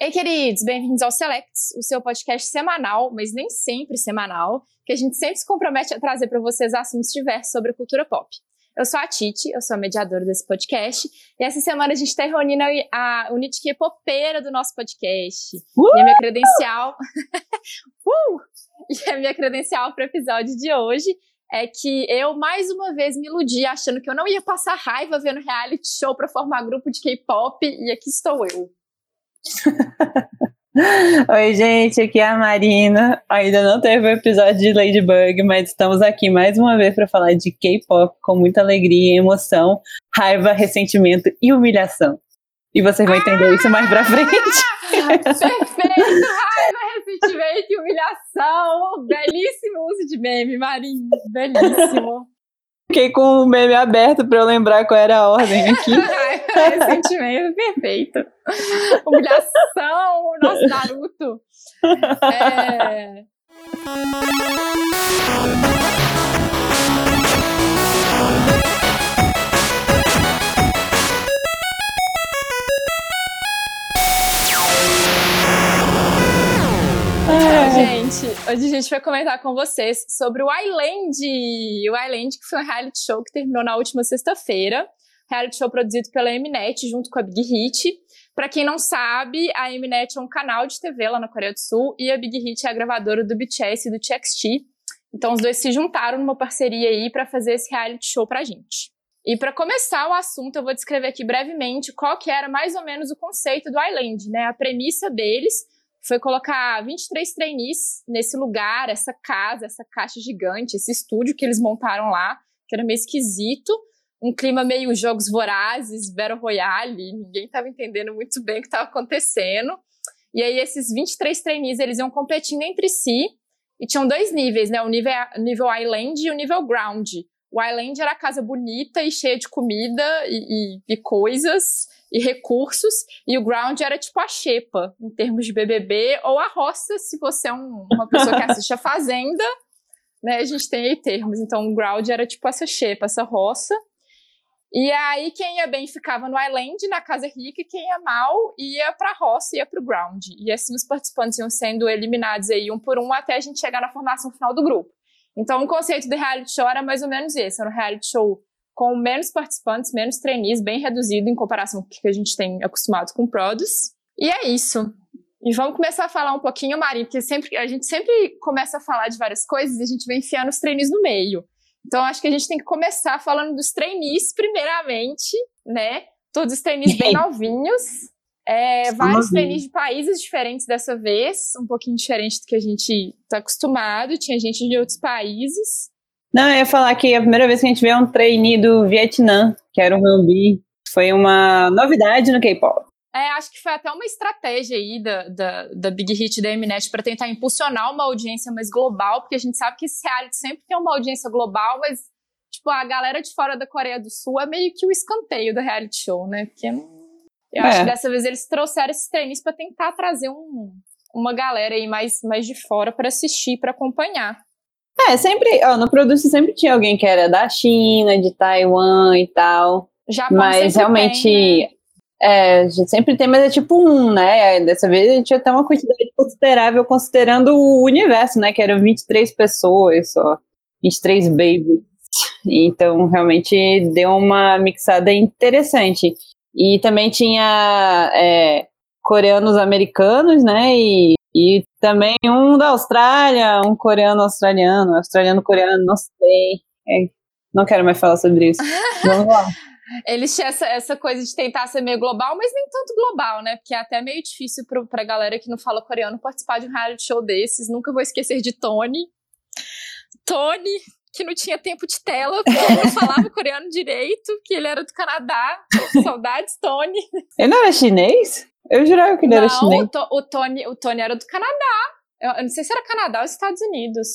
Ei, queridos, bem-vindos ao Selects, o seu podcast semanal, mas nem sempre semanal, que a gente sempre se compromete a trazer para vocês assuntos diversos sobre a cultura pop. Eu sou a Titi, eu sou a mediadora desse podcast, e essa semana a gente está reunindo a Unitique Popeira do nosso podcast. Uh! E a minha credencial. uh! E a minha credencial para o episódio de hoje é que eu mais uma vez me iludi achando que eu não ia passar raiva vendo reality show para formar grupo de K-pop, e aqui estou eu. Oi, gente, aqui é a Marina. Ainda não teve o episódio de Ladybug, mas estamos aqui mais uma vez para falar de K-pop com muita alegria, emoção, raiva, ressentimento e humilhação. E vocês vão entender ah! isso mais pra frente. Perfeito! Raiva, ressentimento e humilhação. Belíssimo uso de meme, Marina. Belíssimo. Fiquei com o meme aberto para eu lembrar qual era a ordem aqui. Ressentimento, perfeito. Humilhação, nosso Naruto. É... gente, hoje a gente vai comentar com vocês sobre o Island. O Island, que foi um reality show que terminou na última sexta-feira. Reality show produzido pela Mnet junto com a Big Hit. Para quem não sabe, a Mnet é um canal de TV lá na Coreia do Sul e a Big Hit é a gravadora do BTS e do TXT. Então os dois se juntaram numa parceria aí para fazer esse reality show pra gente. E para começar o assunto, eu vou descrever aqui brevemente qual que era mais ou menos o conceito do Island, né? A premissa deles foi colocar 23 trainees nesse lugar, essa casa, essa caixa gigante, esse estúdio que eles montaram lá, que era meio esquisito, um clima meio jogos vorazes, Battle Royale, ninguém estava entendendo muito bem o que estava acontecendo. E aí esses 23 trainees, eles iam competindo entre si, e tinham dois níveis, né? O nível, nível Island e o nível Ground. O Island era a casa bonita e cheia de comida e, e, e coisas, e recursos, e o ground era tipo a xepa, em termos de BBB, ou a roça, se você é um, uma pessoa que assiste a Fazenda, né, a gente tem aí termos. Então, o ground era tipo essa xepa, essa roça. E aí, quem ia bem ficava no Island, na casa rica, e quem ia mal ia pra roça, ia pro ground. E assim os participantes iam sendo eliminados aí um por um até a gente chegar na formação final do grupo. Então, o conceito do reality show era mais ou menos esse: era um reality show com menos participantes, menos trainees, bem reduzido em comparação com o que a gente tem acostumado com Produce. E é isso. E vamos começar a falar um pouquinho, Mari, porque sempre, a gente sempre começa a falar de várias coisas e a gente vem enfiando os trainees no meio. Então, acho que a gente tem que começar falando dos trainees, primeiramente, né? Todos os trainees bem novinhos. É, vários trainees de países diferentes dessa vez, um pouquinho diferente do que a gente está acostumado. Tinha gente de outros países. Não, eu ia falar que a primeira vez que a gente vê um trainee do Vietnã, que era o Rambi, foi uma novidade no K-pop. É, acho que foi até uma estratégia aí da, da, da Big Hit da Mnet para tentar impulsionar uma audiência mais global, porque a gente sabe que esse reality sempre tem uma audiência global, mas, tipo, a galera de fora da Coreia do Sul é meio que o escanteio do reality show, né? Porque eu é. acho que dessa vez eles trouxeram esses treinos para tentar trazer um, uma galera aí mais, mais de fora para assistir, para acompanhar. É, sempre, ó, no produto sempre tinha alguém que era da China, de Taiwan e tal. Japão mas realmente. Tem, né? É, a gente sempre tem, mas é tipo um, né? Dessa vez a gente tinha até uma quantidade considerável considerando o universo, né? Que eram 23 pessoas só. 23 babies. Então, realmente deu uma mixada interessante. E também tinha é, coreanos americanos, né? E e também um da Austrália, um coreano australiano, australiano coreano, não sei. É, não quero mais falar sobre isso. Vamos lá. Eles tinham essa, essa coisa de tentar ser meio global, mas nem tanto global, né? Porque é até meio difícil pro, pra galera que não fala coreano participar de um reality show desses. Nunca vou esquecer de Tony. Tony, que não tinha tempo de tela, porque não falava coreano direito, que ele era do Canadá. Saudades, Tony. Ele não era chinês? Eu jurava que ele não, era chinês. O, to, o, Tony, o Tony era do Canadá. Eu, eu, não sei se era Canadá ou Estados Unidos.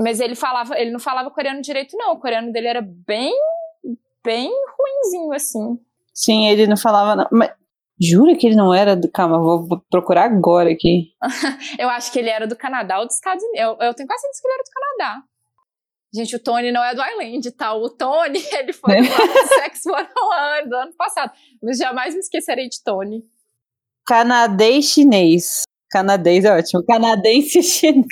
Mas ele falava, ele não falava coreano direito, não. O coreano dele era bem, bem ruinzinho, assim. Sim, ele não falava, não. Mas jura que ele não era do. Calma, vou, vou procurar agora aqui. eu acho que ele era do Canadá ou dos Estados Unidos. Eu, eu tenho quase certeza que ele era do Canadá. Gente, o Tony não é do Island, tá? O Tony, ele foi do Sex One do ano passado. Mas jamais me esquecerei de Tony. Canadês chinês. Canadês é ótimo. Canadense chinês.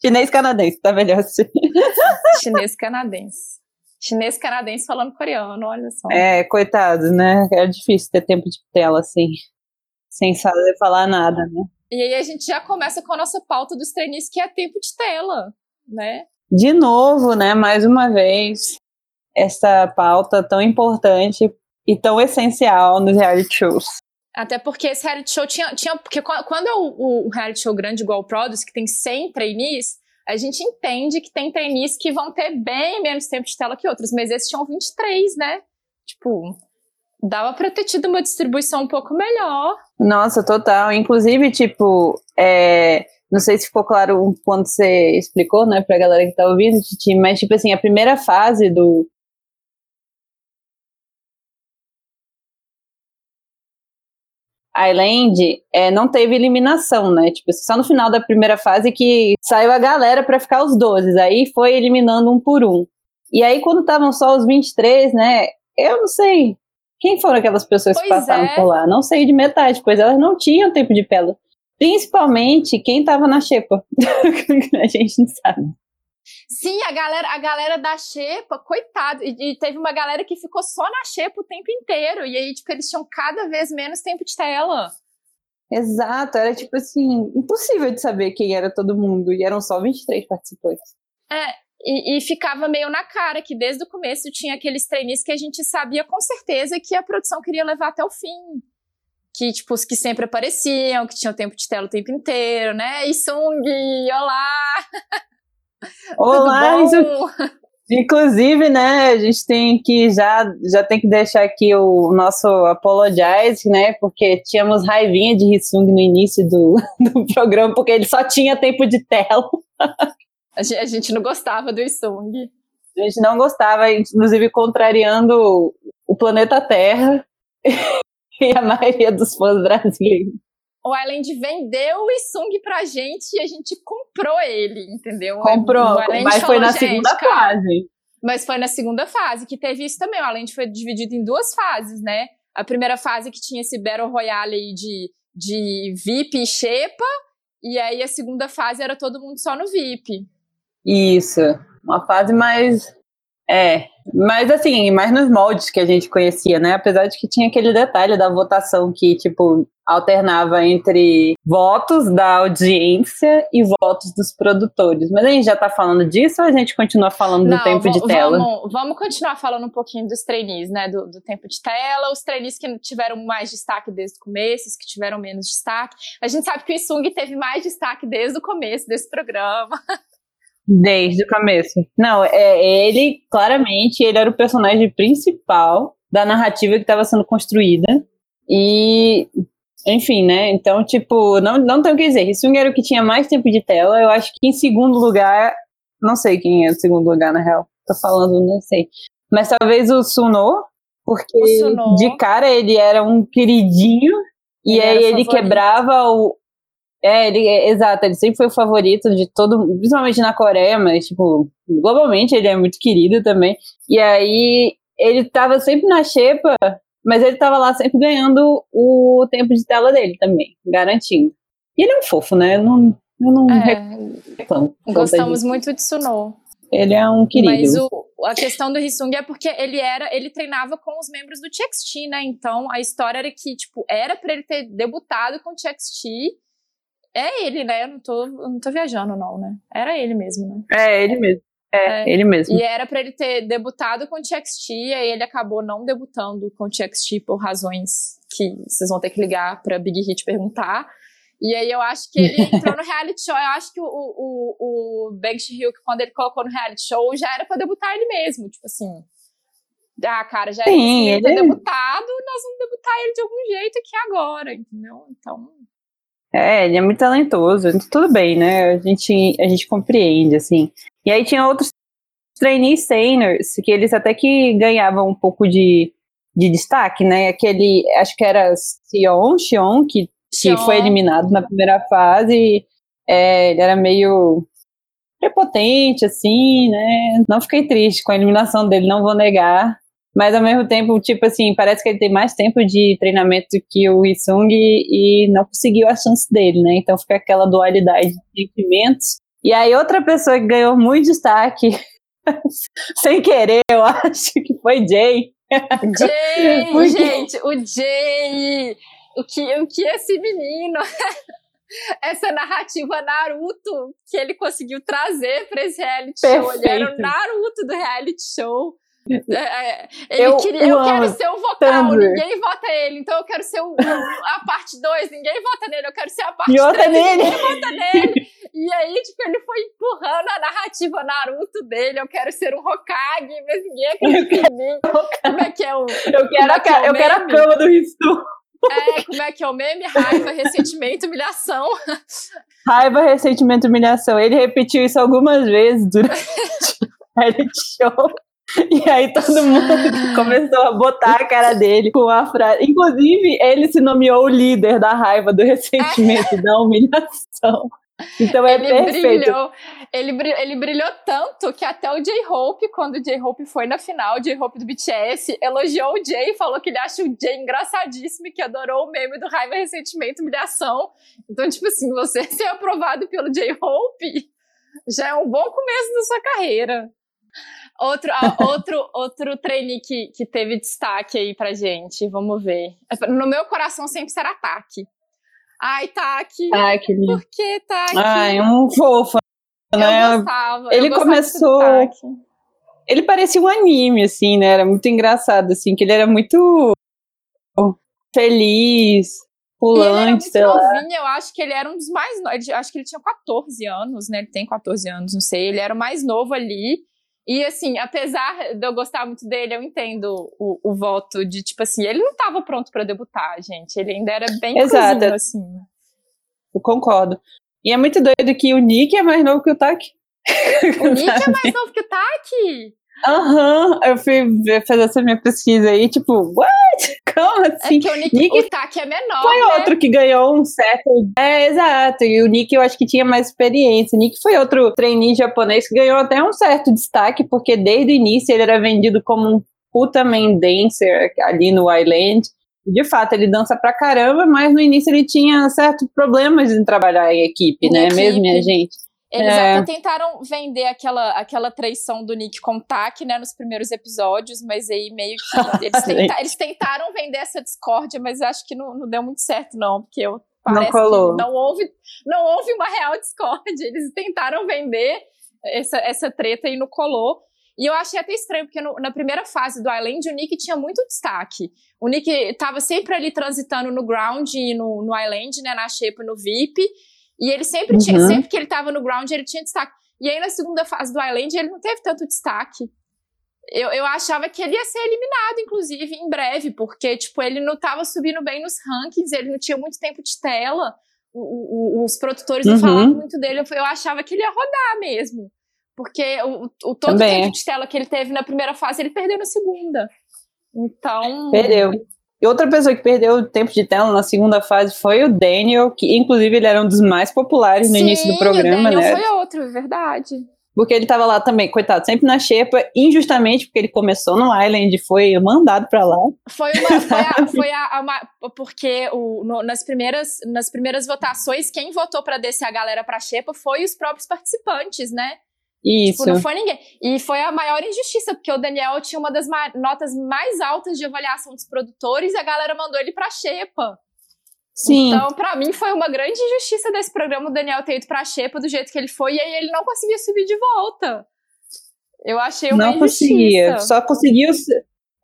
chinês canadense, tá melhor assim. Chinês canadense. Chinês canadense falando coreano, olha só. É, coitado, né? É difícil ter tempo de tela assim, sem saber falar nada, né? E aí a gente já começa com a nossa pauta dos treinistas, que é tempo de tela, né? De novo, né? Mais uma vez, essa pauta tão importante e tão essencial nos reality shows. Até porque esse reality show tinha. tinha porque quando é o, o reality show grande igual o Produce, que tem 100 trainees, a gente entende que tem trainees que vão ter bem menos tempo de tela que outros, mas esses tinham 23, né? Tipo, dava pra ter tido uma distribuição um pouco melhor. Nossa, total. Inclusive, tipo, é, não sei se ficou claro quando você explicou, né, pra galera que tá ouvindo, Titi, mas, tipo assim, a primeira fase do, Island é, não teve eliminação, né? Tipo, só no final da primeira fase que saiu a galera para ficar os 12. Aí foi eliminando um por um. E aí, quando estavam só os 23, né? Eu não sei. Quem foram aquelas pessoas pois que passaram é. por lá? Não sei de metade, pois elas não tinham tempo de pelo. Principalmente quem tava na xepa. a gente não sabe. Sim, a galera, a galera da Xepa, coitado, e, e, teve uma galera que ficou só na Xepa o tempo inteiro, e aí, tipo, eles tinham cada vez menos tempo de tela. Exato, era tipo assim, impossível de saber quem era todo mundo, e eram só 23 participantes. É, e, e, ficava meio na cara que desde o começo tinha aqueles treinistas que a gente sabia com certeza que a produção queria levar até o fim. Que, tipo, os que sempre apareciam, que tinham tempo de tela o tempo inteiro, né? E Sung, olá! Olá, inclusive, né, a gente tem que já, já tem que deixar aqui o nosso apologize, né, porque tínhamos raivinha de Hissung no início do, do programa, porque ele só tinha tempo de tela. A gente, a gente não gostava do Hissung. A gente não gostava, inclusive contrariando o planeta Terra e a maioria dos fãs brasileiros o Island vendeu o Isung pra gente e a gente comprou ele, entendeu? Comprou, mas foi na segunda cara, fase. Mas foi na segunda fase que teve isso também. O Island foi dividido em duas fases, né? A primeira fase que tinha esse Battle Royale aí de, de VIP e Xepa, e aí a segunda fase era todo mundo só no VIP. Isso, uma fase mais é, mas assim, mais nos moldes que a gente conhecia, né? Apesar de que tinha aquele detalhe da votação que, tipo, alternava entre votos da audiência e votos dos produtores. Mas a gente já tá falando disso ou a gente continua falando Não, do tempo de tela? Vamos, vamos continuar falando um pouquinho dos trainees, né? Do, do, tempo de tela, os trainees que tiveram mais destaque desde o começo, os que tiveram menos destaque. A gente sabe que o Isung teve mais destaque desde o começo desse programa. Desde o começo. Não, é, ele, claramente, ele era o personagem principal da narrativa que estava sendo construída. E, enfim, né? Então, tipo, não, não tem o que dizer. Hissung era o que tinha mais tempo de tela. Eu acho que em segundo lugar, não sei quem é o segundo lugar, na real. Tô falando, não sei. Mas talvez o Suno, porque o Suno. de cara ele era um queridinho. Ele e aí ele favorito. quebrava o, é, ele, é, exato, ele sempre foi o favorito de todo, principalmente na Coreia, mas, tipo, globalmente ele é muito querido também. E aí, ele tava sempre na xepa, mas ele tava lá sempre ganhando o tempo de tela dele também, garantindo. E ele é um fofo, né? Eu não, eu não é, reclamo. Gostamos muito de Suno. Ele é um querido. Mas o, a questão do Hissung é porque ele era, ele treinava com os membros do TXT, né? Então a história era que, tipo, era para ele ter debutado com o TXT é ele, né? Eu não tô, eu não tô viajando, não, né? Era ele mesmo, né? É, ele mesmo. É, é, ele mesmo. E era para ele ter debutado com o TXT, e aí ele acabou não debutando com o TXT por razões que vocês vão ter que ligar pra Big Hit perguntar. E aí eu acho que ele entrou no reality show. Eu acho que o, o, o Bang Hill, quando ele colocou no reality show, já era para debutar ele mesmo. Tipo assim. Ah, cara, já Sim, ele ter debutado, nós vamos debutar ele de algum jeito aqui agora, entendeu? Então. É, ele é muito talentoso, tudo bem, né? A gente, a gente compreende, assim. E aí tinha outros trainees seniors, que eles até que ganhavam um pouco de, de destaque, né? Aquele, acho que era Sion, Xion, que, que foi eliminado na primeira fase. É, ele era meio prepotente, assim, né? Não fiquei triste com a eliminação dele, não vou negar. Mas ao mesmo tempo, tipo assim, parece que ele tem mais tempo de treinamento do que o Isung e, e não conseguiu a chance dele, né? Então fica aquela dualidade de sentimentos. E aí outra pessoa que ganhou muito destaque, sem querer, eu acho que foi Jay. Jay, Porque... gente, o Jay, o que, o que esse menino essa narrativa Naruto que ele conseguiu trazer para esse reality Perfeito. show. Ele era o Naruto do reality show. É, é, ele eu, queria, eu quero ser o vocal, Thunder. ninguém vota ele, então eu quero ser o, a parte 2, ninguém vota nele, eu quero ser a parte 3, ninguém vota nele. E aí, tipo, ele foi empurrando a narrativa Naruto dele, eu quero ser um Hokage, mas ninguém acredita em mim. Como é que é o. Eu quero, a, é eu quero a cama do Ristu. É, como é que é o meme? Raiva, ressentimento, humilhação. Raiva, ressentimento, humilhação. Ele repetiu isso algumas vezes durante o show. E aí todo mundo começou a botar a cara dele com a frase. Inclusive, ele se nomeou o líder da raiva, do ressentimento, da humilhação. Então é ele perfeito. Brilhou, ele, brilhou, ele brilhou tanto que até o J-Hope, quando o J-Hope foi na final, o J-Hope do BTS, elogiou o Jay, falou que ele acha o Jay engraçadíssimo e que adorou o meme do raiva, ressentimento, humilhação. Então, tipo assim, você ser aprovado pelo J-Hope já é um bom começo da sua carreira. Outro, outro, outro trainee que, que teve destaque aí pra gente, vamos ver. No meu coração sempre será ataque. Ai, Taki. Taki. Por que Taki? Ai, um fofo, né? Eu gostava. Ele eu gostava começou. Ele parecia um anime, assim, né? Era muito engraçado, assim, que ele era muito feliz, pulante, sei lá. Novinho, eu acho que ele era um dos mais. Acho que ele tinha 14 anos, né? Ele tem 14 anos, não sei. Ele era o mais novo ali. E assim, apesar de eu gostar muito dele, eu entendo o, o voto de tipo assim, ele não estava pronto para debutar, gente. Ele ainda era bem Exato. Cruzinho, assim. Eu concordo. E é muito doido que o Nick é mais novo que o Taki. O Nick é mais novo que o Taki? Aham, uhum, eu fui fazer essa minha pesquisa aí, tipo, what? Como assim? É que o Nick, Nick o Taki é menor. Foi né? outro que ganhou um certo. É, exato. E o Nick eu acho que tinha mais experiência. O Nick foi outro trainee japonês que ganhou até um certo destaque, porque desde o início ele era vendido como um puta main dancer ali no Island. De fato, ele dança pra caramba, mas no início ele tinha certos problemas em trabalhar em equipe, em né? Equipe. Mesmo, minha gente. Eles é. até tentaram vender aquela, aquela traição do Nick com o Tak, né, nos primeiros episódios, mas aí meio que. Eles, tenta, eles tentaram vender essa discórdia, mas acho que não, não deu muito certo, não, porque eu, parece não que não houve, não houve uma real discórdia. Eles tentaram vender essa, essa treta e não colou. E eu achei até estranho, porque no, na primeira fase do Island, o Nick tinha muito destaque. O Nick estava sempre ali transitando no ground e no, no Island, né, na Shape no VIP. E ele sempre uhum. tinha, sempre que ele tava no ground, ele tinha destaque. E aí na segunda fase do Island, ele não teve tanto destaque. Eu, eu achava que ele ia ser eliminado, inclusive, em breve, porque, tipo, ele não tava subindo bem nos rankings, ele não tinha muito tempo de tela, o, o, os produtores não uhum. falavam muito dele, eu, eu, achava que ele ia rodar mesmo. Porque o, o todo Também. tempo de tela que ele teve na primeira fase, ele perdeu na segunda. Então. Perdeu. E outra pessoa que perdeu tempo de tela na segunda fase foi o Daniel, que inclusive ele era um dos mais populares no Sim, início do programa, o Daniel né? Foi outro, é verdade. Porque ele tava lá também, coitado, sempre na xepa, injustamente, porque ele começou no Island e foi mandado para lá. Foi uma. Foi a, foi a, uma, porque o, no, nas, primeiras, nas primeiras votações, quem votou para descer a galera pra xepa foi os próprios participantes, né? Isso. Tipo, não foi ninguém. E foi a maior injustiça, porque o Daniel tinha uma das notas mais altas de avaliação dos produtores e a galera mandou ele pra Xepa. Sim. Então, para mim, foi uma grande injustiça desse programa o Daniel ter ido pra Xepa do jeito que ele foi e aí ele não conseguia subir de volta. Eu achei uma não injustiça. conseguia. Só conseguiu.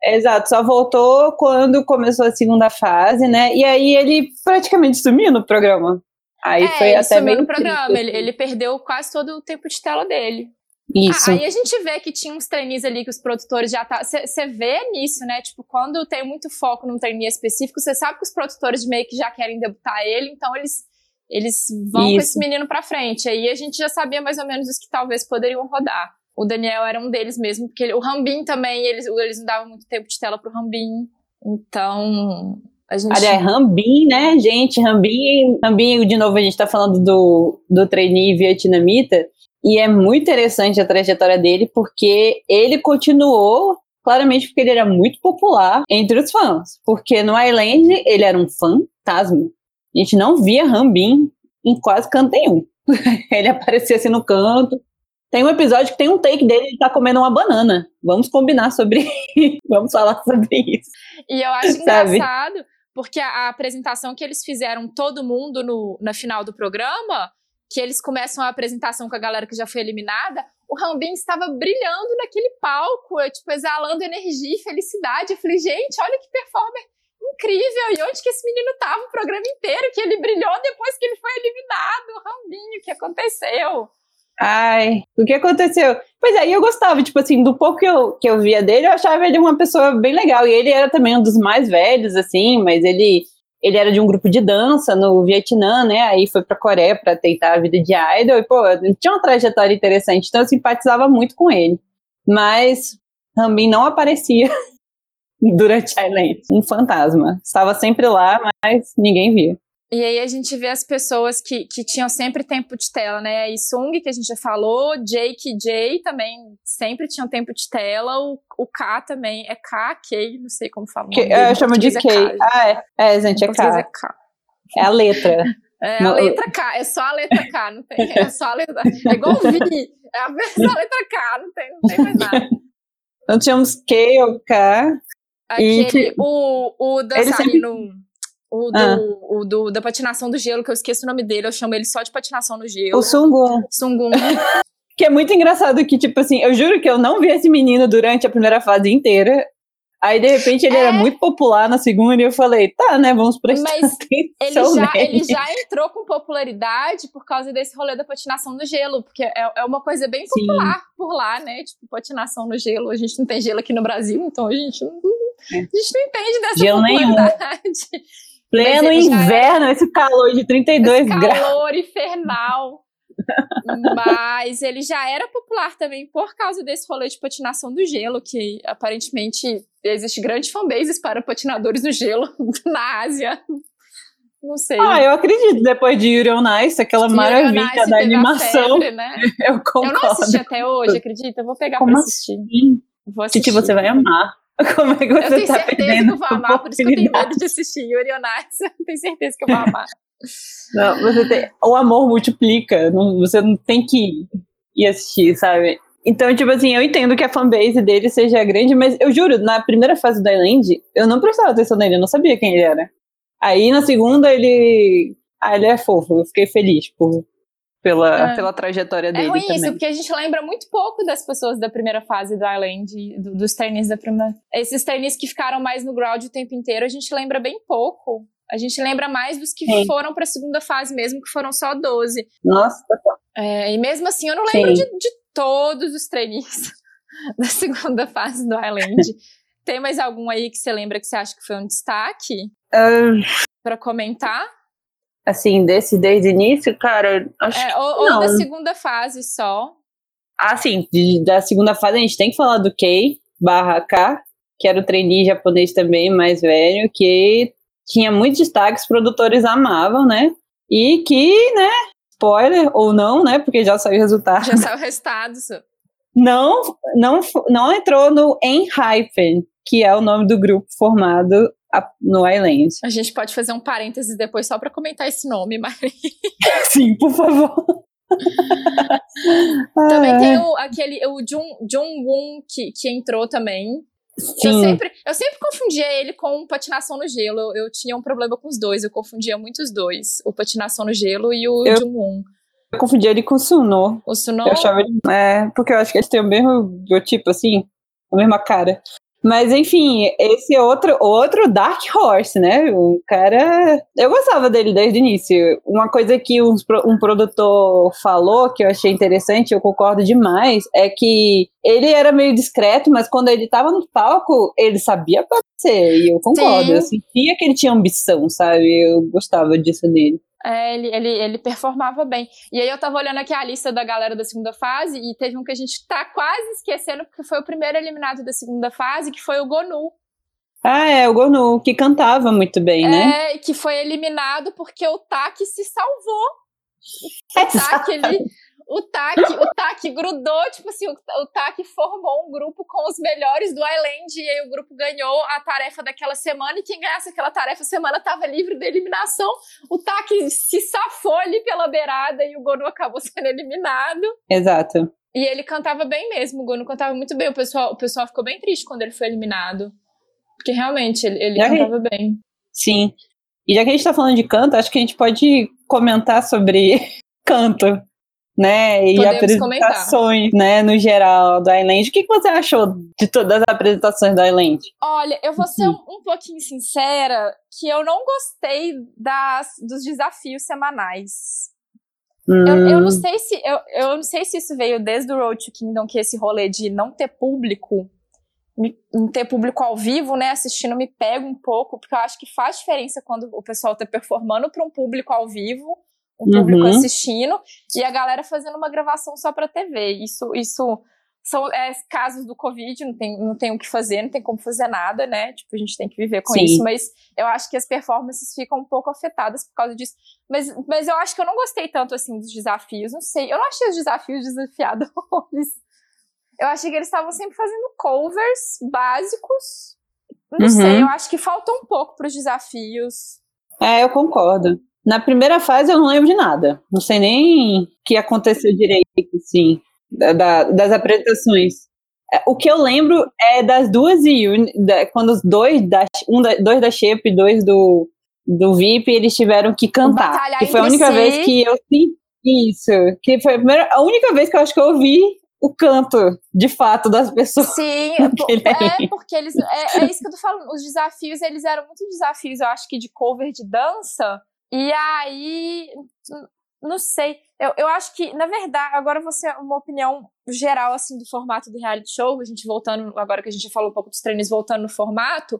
Exato, só voltou quando começou a segunda fase, né? E aí ele praticamente sumiu no programa. Aí é, foi até meio no programa, ele, ele, perdeu quase todo o tempo de tela dele. Isso. Ah, aí a gente vê que tinha uns trainees ali que os produtores já tá. Você vê nisso, né? Tipo, quando tem muito foco num trainee específico, você sabe que os produtores de meio que já querem debutar ele, então eles, eles vão Isso. com esse menino pra frente. Aí a gente já sabia mais ou menos os que talvez poderiam rodar. O Daniel era um deles mesmo, porque ele, o Rambin também, eles, eles não davam muito tempo de tela pro Rambin. Então, a gente... Aliás, Rambin, né, gente? Rambin, Rambin, de novo, a gente tá falando do, do trainee vietnamita, e é muito interessante a trajetória dele, porque ele continuou claramente porque ele era muito popular entre os fãs. Porque no Island ele era um fantasma. A gente não via Rambin em quase canto nenhum. ele aparecia assim no canto. Tem um episódio que tem um take dele, ele tá comendo uma banana. Vamos combinar sobre isso. Vamos falar sobre isso. E eu acho engraçado, porque a, a, apresentação que eles fizeram todo mundo no, na final do programa, que eles começam a apresentação com a galera que já foi eliminada, o Rambin estava brilhando naquele palco, tipo, exalando energia e felicidade. Eu falei, gente, olha que performance incrível! E onde que esse menino tava o programa inteiro? Que ele brilhou depois que ele foi eliminado, o Rambinho, o que aconteceu? Ai, o que aconteceu? Pois é, e eu gostava, tipo assim, do pouco que eu, que eu via dele, eu achava ele uma pessoa bem legal. E ele era também um dos mais velhos, assim, mas ele, ele era de um grupo de dança no Vietnã, né? Aí foi pra Coreia para tentar a vida de idol. E, pô, tinha uma trajetória interessante, então eu simpatizava muito com ele. Mas também não aparecia durante a Island. Um fantasma. Estava sempre lá, mas ninguém via. E aí a gente vê as pessoas que, que tinham sempre tempo de tela, né? E Sung, que a gente já falou, Jake e Jay também sempre tinham tempo de tela, o, o K também, é K, K, não sei como fala. Que, eu chamo de é K. É ah, é, é, gente, é K. é K. É a letra. É a letra K, é só a letra K, não tem, é só a letra, é igual o Vi, é a, a letra K, não tem, não tem mais nada. Então tínhamos K ou K. Aquele, e, o, o dançarino... Sempre o do, ah. o do, da patinação do gelo, que eu esqueço o nome dele, eu chamo ele só de patinação no gelo. O Sungun. Sungun. que é muito engraçado que, tipo assim, eu juro que eu não vi esse menino durante a primeira fase inteira. Aí, de repente, ele é... era muito popular na segunda e eu falei, tá, né, vamos prestar Mas ele já, ele já entrou com popularidade por causa desse rolê da patinação no gelo, porque é, é uma coisa bem popular Sim. por lá, né, tipo, patinação no gelo. A gente não tem gelo aqui no Brasil, então a gente não, é. a gente não entende dessa gelo popularidade. Nenhum. Pleno inverno, esse calor de 32 esse graus. Calor infernal. Mas ele já era popular também por causa desse rolê de patinação do gelo, que aparentemente existe grandes fanbases para patinadores do gelo na Ásia. Não sei. Ah, eu acredito, depois de Yuri on Ice, aquela maravilha da animação. Febre, né? Eu concordo. Eu não assisti até hoje, acredita? Eu vou pegar Como pra assistir. Assim? Vou assistir. você vai amar. Como é que você eu tenho tá certeza que eu vou amar, por isso que eu tenho medo de assistir Yuri on. Eu tenho certeza que eu vou amar. Não, você tem, o amor multiplica, não, você não tem que ir assistir, sabe? Então, tipo assim, eu entendo que a fanbase dele seja grande, mas eu juro, na primeira fase do Island, eu não prestava atenção nele, eu não sabia quem ele era. Aí na segunda ele. Ah, ele é fofo, eu fiquei feliz por, pela, é. pela trajetória dele. É ruim também. isso, porque a gente lembra muito pouco das pessoas da primeira fase do Island, do, dos trainees da primeira. Esses trainees que ficaram mais no ground o tempo inteiro, a gente lembra bem pouco. A gente lembra mais dos que Sim. foram para a segunda fase mesmo, que foram só 12. Nossa. É, e mesmo assim, eu não lembro de, de, todos os trainees da segunda fase do Island. Tem mais algum aí que você lembra que você acha que foi um destaque? Uh... Para comentar? Assim, desse desde o início, cara, acho é, ou, ou da segunda fase só. Ah, sim, de, da segunda fase a gente tem que falar do Kei barra K, que era o trainee japonês também, mais velho, que tinha muitos destaques, os produtores amavam, né? E que, né, spoiler ou não, né, porque já saiu o resultado. Já saiu o resultado. Não, não, não entrou no Enhypen, que é o nome do grupo formado no Island. A gente pode fazer um parênteses depois só para comentar esse nome, mas. Sim, por favor. também tem o, aquele, o Jung, Jung Woon que, que entrou também. Sim. Eu sempre, eu sempre confundia ele com patinação no gelo. Eu, eu, tinha um problema com os dois, eu confundia muito os dois. O patinação no gelo e o eu, Jung Woon. Eu confundia ele com o Suno. O Suno? Eu achava ele, é, porque eu acho que eles têm o mesmo biotipo, assim, a mesma cara. Mas enfim, esse outro outro Dark Horse, né? O cara, eu gostava dele desde o início. Uma coisa que um, um produtor falou que eu achei interessante, eu concordo demais, é que ele era meio discreto, mas quando ele tava no palco, ele sabia aparecer. E eu concordo, Sim. eu sentia que ele tinha ambição, sabe? Eu gostava disso nele. É, ele, ele, ele performava bem. E aí eu tava olhando aqui a lista da galera da segunda fase e teve um que a gente tá quase esquecendo, porque foi o primeiro eliminado da segunda fase, que foi o Gonu. Ah, é, o Gonu, que cantava muito bem, é, né? É, que foi eliminado porque o Taki se salvou. O Taki, ele, o TAC, o TAC grudou, tipo assim, o, o TAC formou um grupo com os melhores do Island e aí o grupo ganhou a tarefa daquela semana e quem ganhasse aquela tarefa semana estava livre da eliminação. O TAC se safou ali pela beirada e o Gonu acabou sendo eliminado. Exato. E ele cantava bem mesmo, o Gonu cantava muito bem. O pessoal, o pessoal ficou bem triste quando ele foi eliminado. Porque realmente ele, ele cantava que... bem. Sim. E já que a gente tá falando de canto, acho que a gente pode comentar sobre canto, né? E Podemos apresentações, comentar. né, no geral, do Island. O que, que você achou de todas as apresentações do Island? Olha, eu vou ser um, um pouquinho sincera que eu não gostei das, dos desafios semanais. Hum. Eu, eu, não hum. sei se eu, eu não sei se isso veio desde o Road to Kingdom, que esse rolê de não ter público, não ter público ao vivo, né, assistindo me pega um pouco, porque eu acho que faz diferença quando o pessoal tá performando para um público ao vivo, um público uhum. assistindo, e a galera fazendo uma gravação só para TV. Isso, isso são é, casos do Covid, não tem, não tem o que fazer, não tem como fazer nada, né? Tipo, a gente tem que viver com Sim. isso, mas eu acho que as performances ficam um pouco afetadas por causa disso. Mas, mas eu acho que eu não gostei tanto, assim, dos desafios, não sei. Eu não achei os desafios desafiadores. Eu achei que eles estavam sempre fazendo covers básicos. Não uhum. sei, eu acho que falta um pouco para os desafios. É, eu concordo. Na primeira fase eu não lembro de nada. Não sei nem o que aconteceu direito, assim da, da, das apresentações. É, o que eu lembro é das duas e quando os dois da, um da, dois da Shape e dois do, do VIP, eles tiveram que cantar. Que foi a única si. vez que eu senti isso. Que foi a, primeira, a única vez que eu acho que eu ouvi o canto, de fato, das pessoas. Sim, é porque eles. É, é, isso que eu tô falando. Os desafios, eles eram muito desafios, eu acho que de cover de dança. E aí. Não sei. Eu, eu acho que, na verdade, agora você uma opinião geral assim do formato do reality show, a gente voltando, agora que a gente já falou um pouco dos treinos, voltando no formato,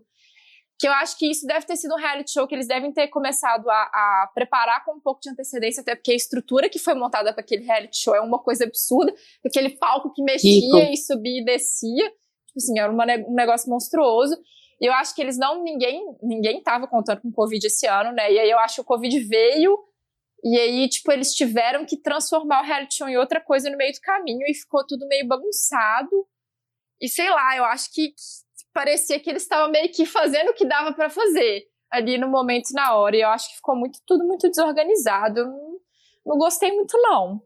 que eu acho que isso deve ter sido um reality show que eles devem ter começado a, a preparar com um pouco de antecedência, até porque a estrutura que foi montada para aquele reality show é uma coisa absurda, aquele palco que mexia Rico. e subia e descia, tipo assim, era uma, um negócio monstruoso. E eu acho que eles não, ninguém, ninguém tava contando com o Covid esse ano, né? E aí eu acho que o Covid veio e aí, tipo, eles tiveram que transformar o reality show em outra coisa no meio do caminho e ficou tudo meio bagunçado. E sei lá, eu acho que, parecia que eles estavam meio que fazendo o que dava para fazer ali no momento e na hora. E eu acho que ficou muito tudo muito desorganizado. Eu não, não gostei muito, não.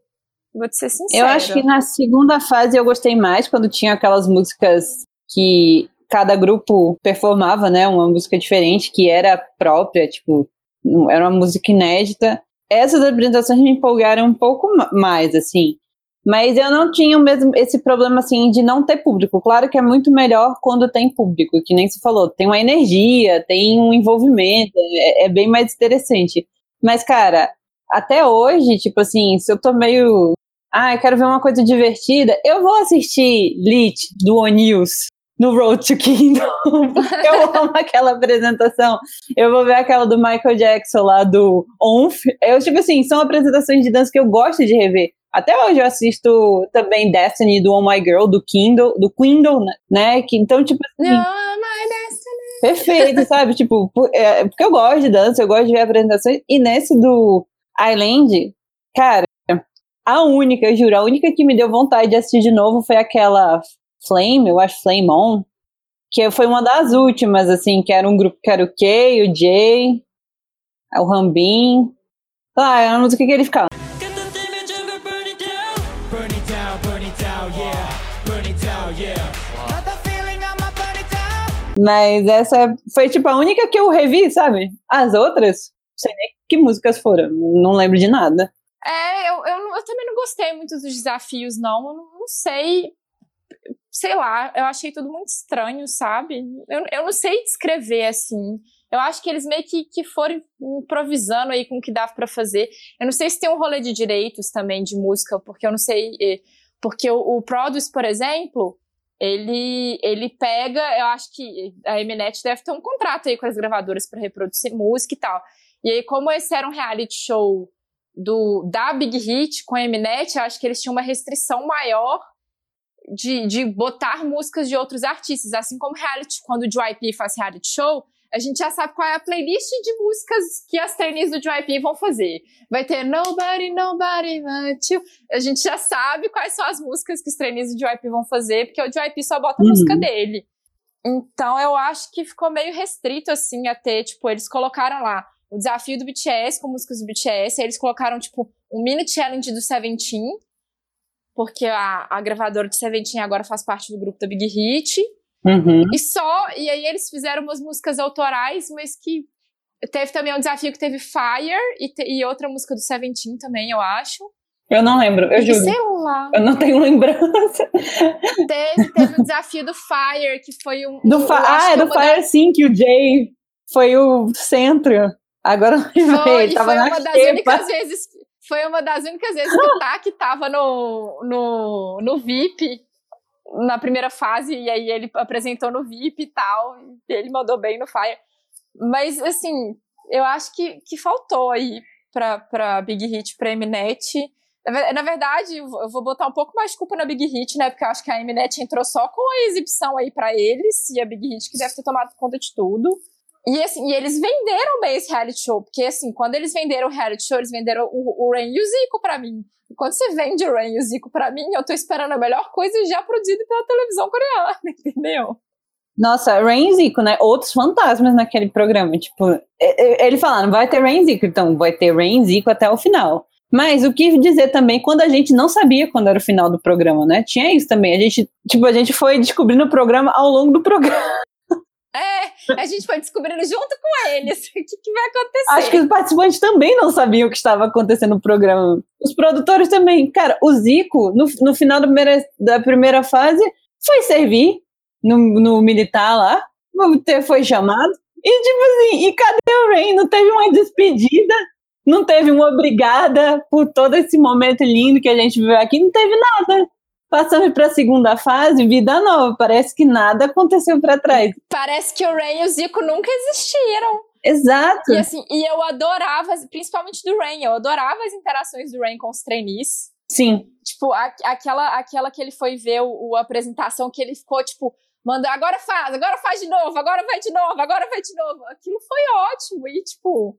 Vou te ser sincera. Eu acho que na segunda fase eu gostei mais quando tinha aquelas músicas que cada grupo performava, né? Uma música diferente que era própria, tipo, era uma música inédita essas apresentações me empolgaram um pouco mais, assim. Mas eu não tinha mesmo esse problema assim de não ter público. Claro que é muito melhor quando tem público, que nem se falou, tem uma energia, tem um envolvimento, é, é bem mais interessante. Mas cara, até hoje, tipo assim, se eu tô meio, ah, eu quero ver uma coisa divertida, eu vou assistir Lit do O News no Road to Kingdom. eu amo aquela apresentação. Eu vou ver aquela do Michael Jackson lá do Onf. Eu, tipo assim, são apresentações de dança que eu gosto de rever. Até hoje eu assisto também Destiny do Oh My Girl, do Kindle, do Kindle, né? Que, então, tipo assim. Oh my Destiny. Perfeito, sabe? Tipo, é, porque eu gosto de dança, eu gosto de ver apresentações. E nesse do Island, cara, a única, eu juro, a única que me deu vontade de assistir de novo foi aquela Flame, eu acho Flame On, que foi uma das últimas, assim, que era um grupo que era o Kay, o Jay, o Rambin. Ah, é uma música que ele ficava. Mas essa foi tipo a única que eu revi, sabe? As outras, não sei nem que músicas foram, não lembro de nada. É, eu, eu, eu também não gostei muito dos desafios, não. Eu não sei sei lá, eu achei tudo muito estranho, sabe? Eu, eu não sei descrever assim. Eu acho que eles meio que, que foram improvisando aí com o que dava para fazer. Eu não sei se tem um rolê de direitos também de música, porque eu não sei. Porque o, o Produce, por exemplo, ele, ele pega. Eu acho que a Eminet deve ter um contrato aí com as gravadoras para reproduzir música e tal. E aí, como esse era um reality show do da Big Hit com a Eminet, eu acho que eles tinham uma restrição maior de, de botar músicas de outros artistas. Assim como reality, quando o JYP faz reality show, a gente já sabe qual é a playlist de músicas que as trainees do JYP vão fazer. Vai ter Nobody, Nobody But You. A gente já sabe quais são as músicas que os trainees do JYP vão fazer, porque o JYP só bota a uhum. música dele. Então eu acho que ficou meio restrito, assim, a ter, tipo, eles colocaram lá o desafio do BTS com músicas do BTS, aí eles colocaram, tipo, um mini challenge do Seventeen, porque a, a gravadora de Seventeen agora faz parte do grupo da Big Hit. Uhum. E só, e aí eles fizeram umas músicas autorais, mas que teve também um desafio que teve Fire e, te, e outra música do Seventeen também, eu acho. Eu não lembro, eu juro. Sei lá. Eu não tenho lembrança. Teve, teve o desafio do Fire, que foi um. Do um, ah, é do Fire da... sim, que o Jay foi o centro. Agora não foi, ele tava foi na uma das únicas vezes. Foi uma das únicas vezes que o Taki tava no, no, no VIP na primeira fase, e aí ele apresentou no VIP e tal, e ele mandou bem no Fire. Mas, assim, eu acho que, que faltou aí pra, pra Big Hit, pra Mnet. Na, verdade, eu vou botar um pouco mais de culpa na Big Hit, né? Porque eu acho que a Mnet entrou só com a exibição aí para eles, e a Big Hit que deve ter tomado conta de tudo. E, assim, e eles venderam bem esse reality show, porque assim, quando eles venderam o reality show, eles venderam o, o Ren e o Zico pra mim. E quando você vende o Ren e o Zico pra mim, eu tô esperando a melhor coisa já produzida pela televisão coreana, entendeu? Nossa, Rain e Zico, né? Outros fantasmas naquele programa. Tipo, ele falando, vai ter Rain e Zico, então vai ter Rain e Zico até o final. Mas o que dizer também quando a gente não sabia quando era o final do programa, né? Tinha isso também. A gente, tipo, a gente foi descobrindo o programa ao longo do programa. É, a gente foi descobrindo junto com eles o que, que, vai acontecer. Acho que os participantes também não sabiam o que estava acontecendo no programa. Os produtores também. Cara, o Zico, no, no final da primeira, da primeira fase, foi servir no, no militar lá, foi chamado. E tipo assim, e cadê o Rain? Não teve uma despedida, não teve uma obrigada por todo esse momento lindo que a gente viu aqui, não teve nada. Passamos para a segunda fase, vida nova. Parece que nada aconteceu para trás. Parece que o Rain e o Zico nunca existiram. Exato. E assim, e eu adorava, principalmente do Rain, eu adorava as interações do Rain com os trainees. Sim. Tipo, a, aquela, aquela que ele foi ver o, o, a apresentação que ele ficou, tipo, manda, agora faz, agora faz de novo, agora vai de novo, agora vai de novo. Aquilo foi ótimo. E, tipo.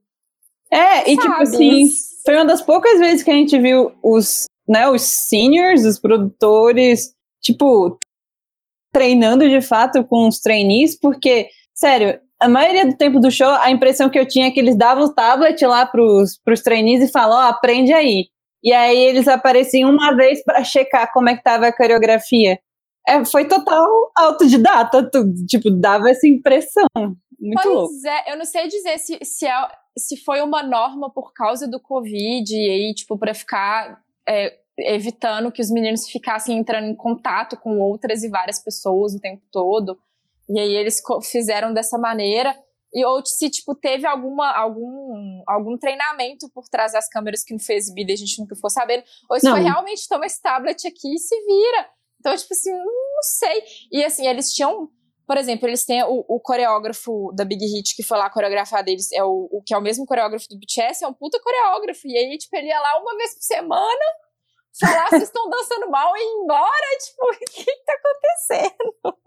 É, e tipo assim, foi uma das poucas vezes que a gente viu os né, os seniors, os produtores, tipo, treinando de fato com os trainees, porque, sério, a maioria do tempo do show, a impressão que eu tinha é que eles davam o tablet lá pros, pros trainees e falavam, ó, oh, aprende aí. E aí eles apareciam uma vez para checar como é que tava a coreografia. É, foi total autodidata, tudo, tipo, dava essa impressão. Muito pois louco. é, eu não sei dizer se, se, é, se foi uma norma por causa do Covid e aí, tipo, pra ficar é, evitando que os meninos ficassem entrando em contato com outras e várias pessoas o tempo todo. E aí eles fizeram dessa maneira. E ou se, tipo, teve alguma, algum, algum treinamento por trás das câmeras que não foi exibido e a gente nunca ficou sabendo. Ou se não. foi realmente, toma esse tablet aqui e se vira. Então, tipo assim, não sei. E assim, eles tinham por exemplo, eles têm o, o, coreógrafo da Big Hit que foi lá coreografar deles, é o, o, que é o mesmo coreógrafo do BTS, é um puta coreógrafo. E aí, tipo, ele ia lá uma vez por semana falar se estão dançando mal e ir embora. Tipo, o que, que tá acontecendo?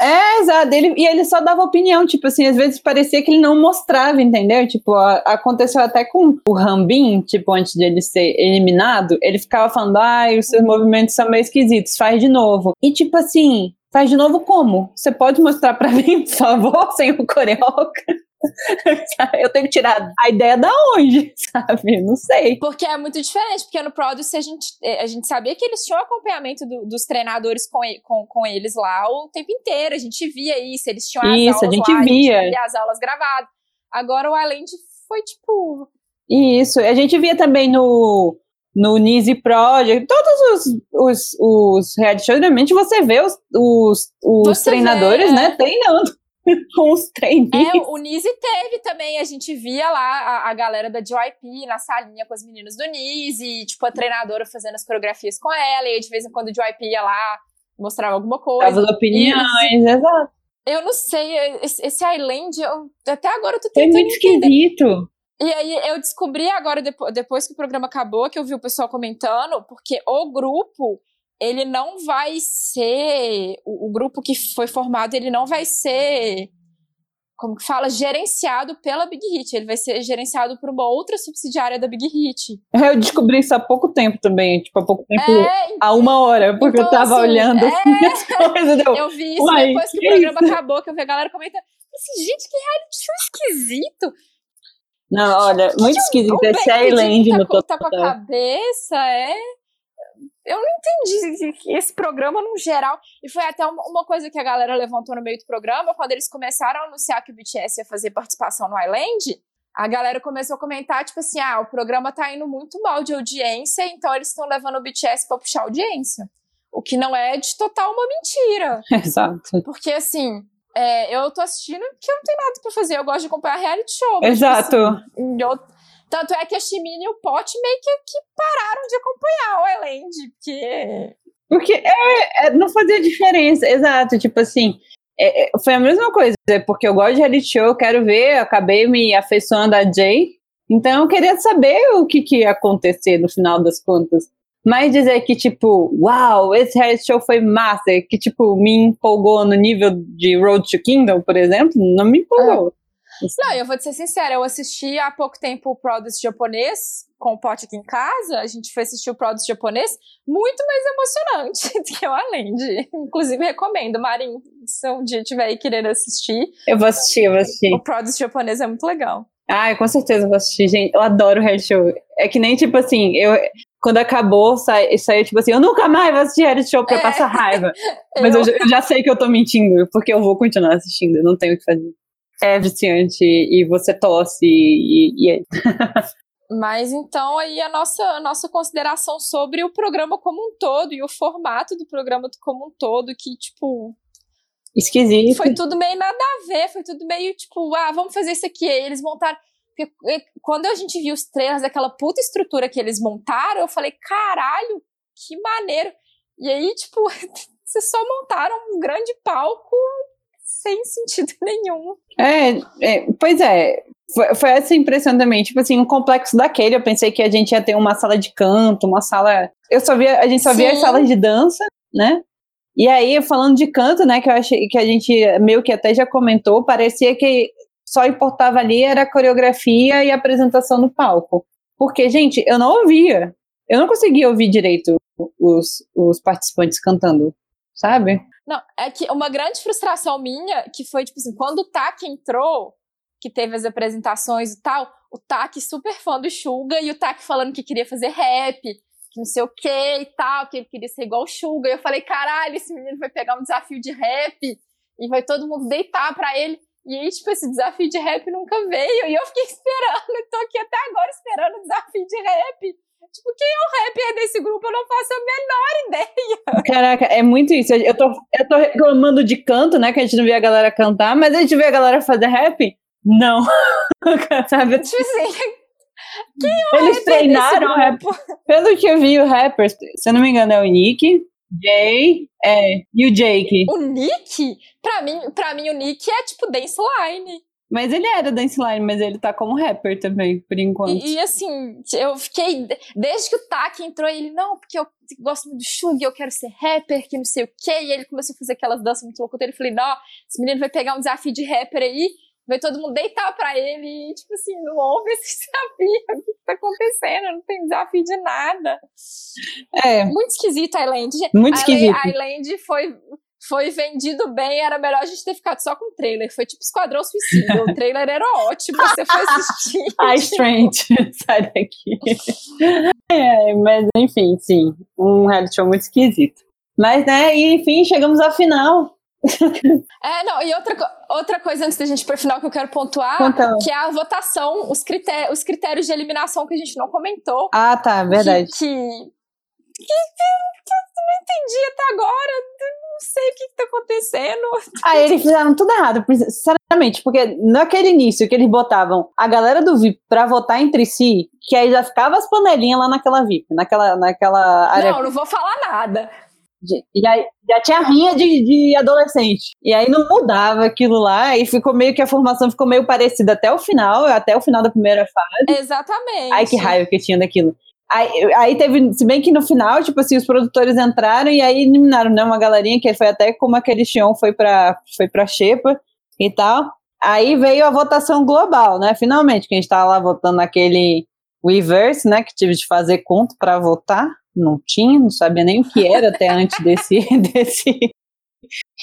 É, exato. Ele, e ele só dava opinião, tipo assim, às vezes parecia que ele não mostrava, entendeu? Tipo, aconteceu até com o Rambin, tipo, antes de ele ser eliminado, ele ficava falando, ai, os seus movimentos são meio esquisitos, faz de novo. E tipo assim, Faz de novo como? Você pode mostrar para mim, por favor, sem o coreógrafo? eu tenho que tirar a ideia da onde, sabe? Não sei. Porque é muito diferente, porque no Produce a gente, é, a gente sabia que eles tinham acompanhamento do, dos treinadores com, com, com eles lá o tempo inteiro. A gente via isso, eles tinham as isso, aulas a gente lá, via. A gente via as aulas gravadas. Agora o Island foi tipo. Isso, a gente via também no no Nise Project, todos os, os, os reality shows, realmente você vê os, os, os treinadores, vê, né, é. treinando com os trainees. É, o Nise teve também, a gente via lá a, a, galera da JYP na salinha com as meninas do Nise, tipo, a treinadora fazendo as coreografias com ela, e aí, de vez em quando o JYP ia lá, mostrava alguma coisa. As opiniões, exato. Eu não sei, esse, esse Island, eu, até agora eu tô tentando Foi muito entender. esquisito. E aí eu descobri agora, depois que o programa acabou, que eu vi o pessoal comentando, porque o grupo, ele não vai ser. O, o grupo que foi formado, ele não vai ser como que fala, gerenciado pela Big Hit. Ele vai ser gerenciado por uma outra subsidiária da Big Hit. Eu descobri isso há pouco tempo também, tipo, há pouco tempo, é, há uma hora, porque então, eu tava assim, olhando é... assim, as coisas. Eu, eu vi isso Uai, depois que, que o programa isso? acabou, que eu vi a galera comentando. Assim, gente, que reality show esquisito. Não, olha, muito esquisito. É Skyland tá no total. Tá com a cabeça, é eu não entendi esse programa no geral. E foi até uma, coisa que a galera levantou no meio do programa, quando eles começaram a anunciar que o BTS ia fazer participação no Island. A galera começou a comentar, tipo assim, ah, o programa tá indo muito mal de audiência, então eles estão levando o BTS pra puxar audiência. O que não é de total uma mentira. Exato. Porque, assim, é, eu tô assistindo porque eu não tenho nada pra fazer. Eu gosto de acompanhar reality show. Exato. Tipo assim, eu, tanto é que a Shimini e o Pot meio que, que pararam de acompanhar o Elend, porque. Porque é, é, não fazia diferença, exato. Tipo assim, é, é foi a mesma coisa, porque eu gosto de reality show, eu quero ver, eu acabei me afeiçoando a Jay, então eu queria saber o que, que ia acontecer no final das contas. Mas dizer que, tipo, uau, esse reality show foi massa, que, tipo, me empolgou no nível de Road to Kingdom, por exemplo, não me empolgou. Não, eu vou te ser sincera, eu assisti há pouco tempo o Produce japonês com o pote aqui em casa, a gente foi assistir o Produce japonês, muito mais emocionante do que o Alend. Inclusive, recomendo, Marin, se um dia tiver aí querendo assistir. Eu vou assistir, eu vou assistir. O Produce japonês é muito legal. Ah, com certeza vou assistir, gente. Eu adoro o reality show. É que nem, tipo assim, eu, quando acabou, saiu, saiu tipo assim, eu nunca mais vou assistir reality show pra é. passar raiva. Mas eu... eu, já sei que eu tô mentindo, porque eu vou continuar assistindo, não tenho o que fazer é viciante e você tosse e, e é. Mas então aí a nossa, a nossa consideração sobre o programa como um todo e o formato do programa como um todo, que, tipo. Esquisito. Foi tudo meio nada a ver, foi tudo meio tipo, ah, vamos fazer isso aqui. Aí eles montaram. Porque quando a gente viu os trailers daquela puta estrutura que eles montaram, eu falei, caralho, que maneiro. E aí, tipo, vocês só montaram um grande palco sem sentido nenhum. É, é pois é. Foi, foi, essa impressão também, tipo assim, um complexo daquele, eu pensei que a gente ia ter uma sala de canto, uma sala. Eu só via, a gente só Sim. via as salas de dança, né? E aí, falando de canto, né, que eu achei que a gente meio que até já comentou, parecia que só importava ali era a coreografia e a apresentação no palco. Porque, gente, eu não ouvia. Eu não conseguia ouvir direito os, os participantes cantando, sabe? Não, é que uma grande frustração minha, que foi, tipo assim, quando o Tak entrou, que teve as apresentações e tal, o Tak super fã do Suga e o Tak falando que queria fazer rap, que não sei o que e tal, que ele queria ser igual o Suga. E eu falei, caralho, esse menino vai pegar um desafio de rap e vai todo mundo deitar pra ele. E aí, tipo, esse desafio de rap nunca veio. E eu fiquei esperando, tô aqui até agora esperando o desafio de rap. Tipo, quem é o rapper desse grupo? Eu não faço a menor ideia. Caraca, é muito isso. Eu tô, eu tô reclamando de canto, né? Que a gente não vê a galera cantar, mas a gente vê a galera fazer rap? Não. Sabe? Tipo assim, quem é o Eles treinaram rap. Pelo que eu vi, o rapper, se eu não me engano, é o Nick, Jay, é, e o Jake. O Nick? Pra mim, pra mim, o Nick é tipo Dance Line. Mas ele era dance line, mas ele tá como rapper também, por enquanto. E, e assim, eu fiquei. Desde que o Taki entrou, ele, não, porque eu gosto muito do Shug, eu quero ser rapper, que não sei o quê. E ele começou a fazer aquelas danças muito loucas dele. Eu falei, não, esse menino vai pegar um desafio de rapper aí, vai todo mundo deitar pra ele. E, tipo assim, não houve esse desafio. O que, que tá acontecendo? Não tem desafio de nada. É. Muito esquisito a Island. Muito esquisito. A Island foi foi vendido bem, era melhor a gente ter ficado só com o trailer. Foi tipo Esquadrão Suicida. O trailer era ótimo, você foi assistir. Ai, Strange, sai daqui. É, mas enfim, sim, um reality show muito esquisito. Mas, né, e enfim, chegamos ao final. É, não, e outra, outra coisa antes da gente ir pro final que eu quero pontuar, então. que é a votação, os, critérios, os critérios de eliminação que a gente não comentou. Ah, tá, verdade. Que, que, que, que não entendi até agora não sei o que, que tá acontecendo. Aí eles fizeram tudo errado, sinceramente, porque naquele início que eles botavam a galera do VIP pra votar entre si, que aí já ficava as panelinhas lá naquela VIP, naquela, naquela área. Não, não vou falar nada. Já, já tinha rinha de, de adolescente. E aí não mudava aquilo lá, e ficou meio que a formação ficou meio parecida até o final, até o final da primeira fase. Exatamente. Ai, que raiva que tinha daquilo. Aí, aí, teve, se bem que no final, tipo assim, os produtores entraram e aí eliminaram, né, uma galerinha que foi até como aquele Xion foi pra, foi pra Xepa e tal. aí veio a votação global, né? Finalmente, que a gente estava lá votando naquele reverse, né? Que tive de fazer conta para votar. Não tinha, não sabia nem o que era até antes desse, desse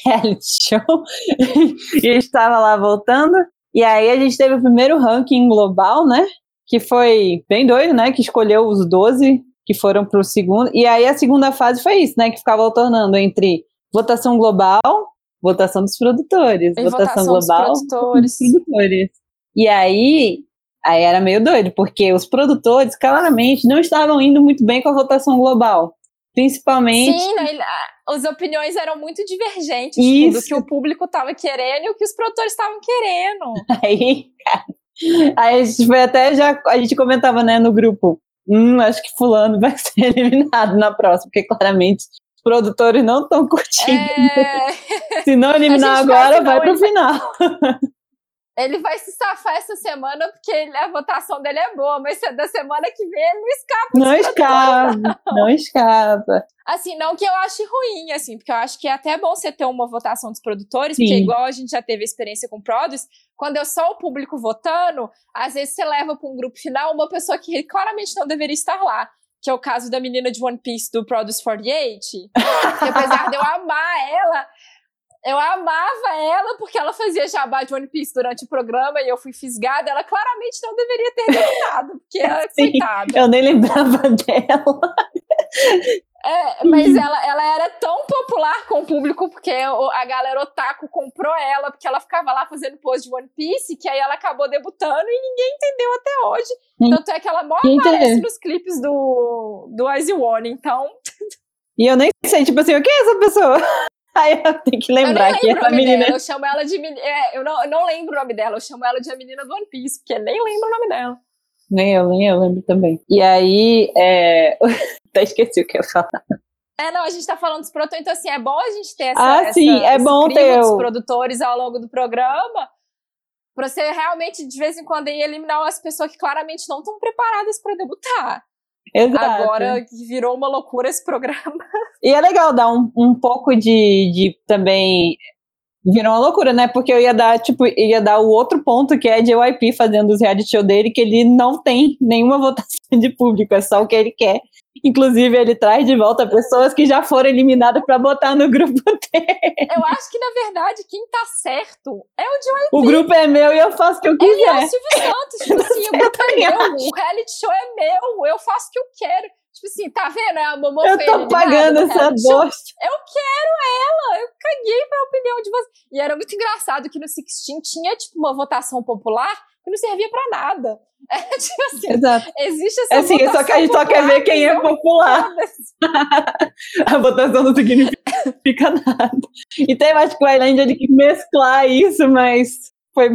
reality show. e estava lá voltando. E aí a gente teve o primeiro ranking global, né? Que foi bem doido, né? Que escolheu os 12 que foram para o segundo. E aí a segunda fase foi isso, né? Que ficava alternando entre votação global, votação dos produtores, votação, votação, global dos produtores. dos produtores. E aí, aí era meio doido, porque os produtores claramente não estavam indo muito bem com a votação global. Principalmente. Sim, né, as opiniões eram muito divergentes tipo, do que o público estava querendo e o que os produtores estavam querendo. Aí, cara, aí a gente foi até já. A gente comentava, né, no grupo. Hum, acho que fulano vai ser eliminado na próxima, porque claramente os produtores não estão curtindo. É... Se não eliminar agora, vai, vai pro final. Ele vai se safar essa semana porque ele, a votação dele é boa, mas da semana que vem ele não escapa. Não escapa, não. não escapa. Assim, não que eu ache ruim, assim, porque eu acho que é até bom você ter uma votação dos produtores, Sim. porque igual a gente já teve experiência com Produce, quando é só o público votando, às vezes você leva para um grupo final uma pessoa que claramente não deveria estar lá que é o caso da menina de One Piece do Produce 48, que apesar de eu amar ela, eu amava ela porque ela fazia jabá de One Piece durante o programa e eu fui fisgada. Ela claramente não deveria ter eliminado, porque ela, Sim, coitada. Eu nem lembrava dela. É, mas ela, ela era tão popular com o público porque a galera otaku comprou ela porque ela ficava lá fazendo pose de One Piece que aí ela acabou debutando e ninguém entendeu até hoje. Sim. Tanto é que ela mó aparece nos clipes do, do Ice One, então... E eu nem sei, tipo assim, o que é essa pessoa? Aí eu tenho que lembrar que essa menina. Dela, eu chamo ela de. É, eu, não, eu não lembro o nome dela, eu chamo ela de a menina do One Piece, porque nem lembro o nome dela. Nem eu, nem eu lembro também. E aí, é... até esqueci o que eu ia falar. É, não, a gente tá falando dos produtores, então assim, é bom a gente ter essa, ah, sim, essa, é bom ter dos produtores ao longo do programa, pra você realmente, de vez em quando, ir eliminar as pessoas que claramente não estão preparadas para debutar. Exato. Agora virou uma loucura esse programa. E é legal dar um, um pouco de, de também virou uma loucura, né? Porque eu ia dar, tipo, ia dar o outro ponto que é de JYP fazendo os reality show dele, que ele não tem nenhuma votação de público, é só o que ele quer. Inclusive, ele traz de volta pessoas que já foram eliminadas para botar no grupo dele. Eu acho que, na verdade, quem tá certo é o JYP. O grupo é meu e eu faço o que eu quiser. Ele é o Silvio Santos, tipo assim, o grupo é meu, o reality show é meu, eu faço o que eu quero. Tipo assim, tá vendo? É a Momô Eu tô pagando essa bosta. Eu quero ela. Eu caguei pra opinião de você. E era muito engraçado que no Sixteen tinha, tipo, uma votação popular que não servia pra nada. É, tipo assim, Exato. existe essa é assim, só que a gente só quer ver quem é popular. a votação não significa nada. Então eu acho que o Island ele que mesclar isso, mas foi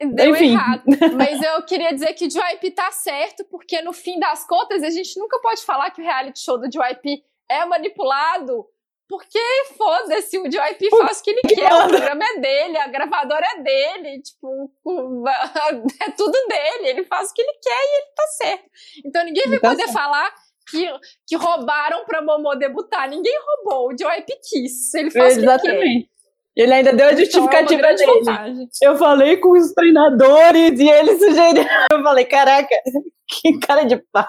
Deu Enfim. errado. Mas eu queria dizer que o JYP tá certo, porque no fim das contas, a gente nunca pode falar que o reality show do JYP é manipulado, porque foda-se, o JYP faz o que ele quer, o programa é dele, a gravadora é dele, tipo, é tudo dele, ele faz o que ele quer e ele tá certo. Então ninguém vai tá poder certo. falar que, que roubaram pra Momô debutar. Ninguém roubou, o JYP quis, ele faz Exatamente. o que ele quer. Ele ainda deu a justificativa então, é dele. Eu falei com os treinadores e ele sugeriu. Eu falei, caraca, que cara de pá.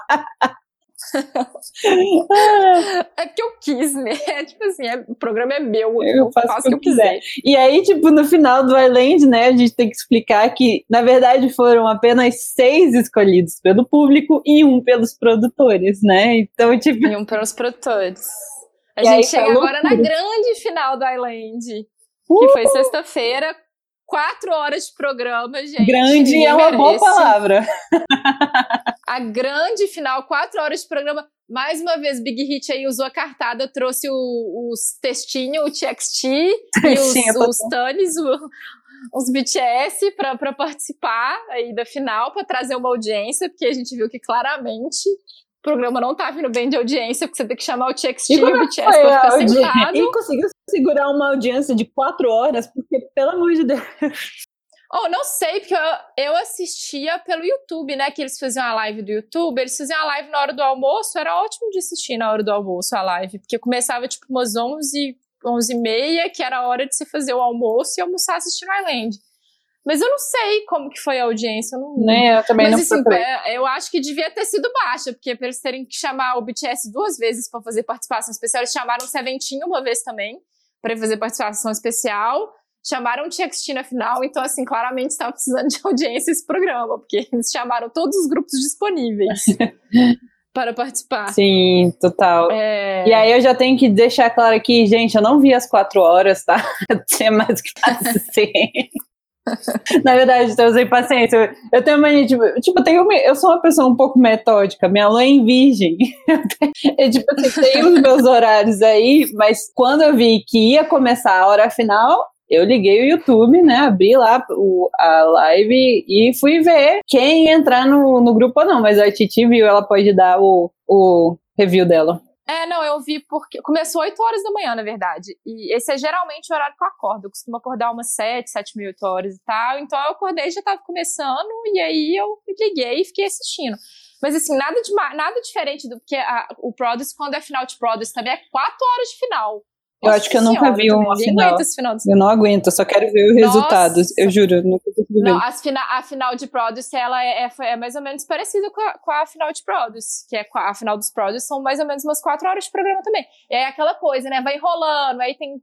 é que eu quis, né? É, tipo assim, é, o programa é meu, eu, eu faço, faço o que eu quiser. quiser. E aí, tipo, no final do Island, né, a gente tem que explicar que, na verdade, foram apenas seis escolhidos pelo público e um pelos produtores, né? Então, tipo. E um pelos produtores. A e gente chega agora na grande final do Island. Uh! Que foi sexta-feira, quatro horas de programa, gente. Grande é uma merece. boa palavra. a grande final, quatro horas de programa. Mais uma vez, Big Hit aí usou a cartada, trouxe o, os textinhos, o TXT e os, os Tunis, os BTS para participar aí da final, para trazer uma audiência, porque a gente viu que claramente o programa não tá vindo bem de audiência, porque você tem que chamar o TXT e, o BTS pra ficar sentado. E conseguiu segurar uma audiência de quatro horas, porque, pelo amor de Deus. Oh, não sei, porque eu, eu assistia pelo YouTube, né? Que eles faziam a live do YouTube, eles faziam a live na hora do almoço, era ótimo de assistir na hora do almoço a live, porque começava tipo umas 11, 11 e meia, que era a hora de você fazer o almoço e almoçar assistindo Island. Mas eu não sei como que foi a audiência. Eu não... Nem eu também Mas, não assim, é, eu acho que devia ter sido baixa, porque pra eles terem que chamar o BTS duas vezes para fazer participação especial, eles chamaram o Seventeen uma vez também, para fazer participação especial. Chamaram o TXT na final, então, assim, claramente estava precisando de audiência esse programa, porque eles chamaram todos os grupos disponíveis. para participar. Sim, total. É... E aí eu já tenho que deixar claro aqui, gente, eu não vi as quatro horas, tá? Tinha mais que fazer. Na verdade, eu sem paciência. Eu tenho uma tipo, tipo eu, tenho, eu sou uma pessoa um pouco metódica. Minha mãe é virgem. é, tipo, assim, tem os meus horários aí, mas quando eu vi que ia começar a hora final, eu liguei o YouTube, né? Abri lá o, a live e fui ver quem entrar no, no grupo ou não. Mas a Titi viu, ela pode dar o, o review dela. É, não, eu vi porque. Começou 8 horas da manhã, na verdade. E esse é geralmente o horário que eu acordo. Eu costumo acordar umas 7, 7 mil, 8 horas e tal. Então eu acordei já tava começando, e aí eu liguei e fiquei assistindo. Mas assim, nada, de, nada diferente do que a, o Produce, quando é final de Produce também, é 4 horas de final. Eu acho que eu nunca vi uma final. final eu não aguento, eu só quero ver os Nossa. resultados. Eu juro, eu nunca consegui ver. Não, a, fina, a final de Produce, ela é, é, é, mais ou menos parecida com a, com a final de Produce, que é a, final dos Produce, são mais ou menos umas quatro horas de programa também. E aí aquela coisa, né, vai enrolando, aí tem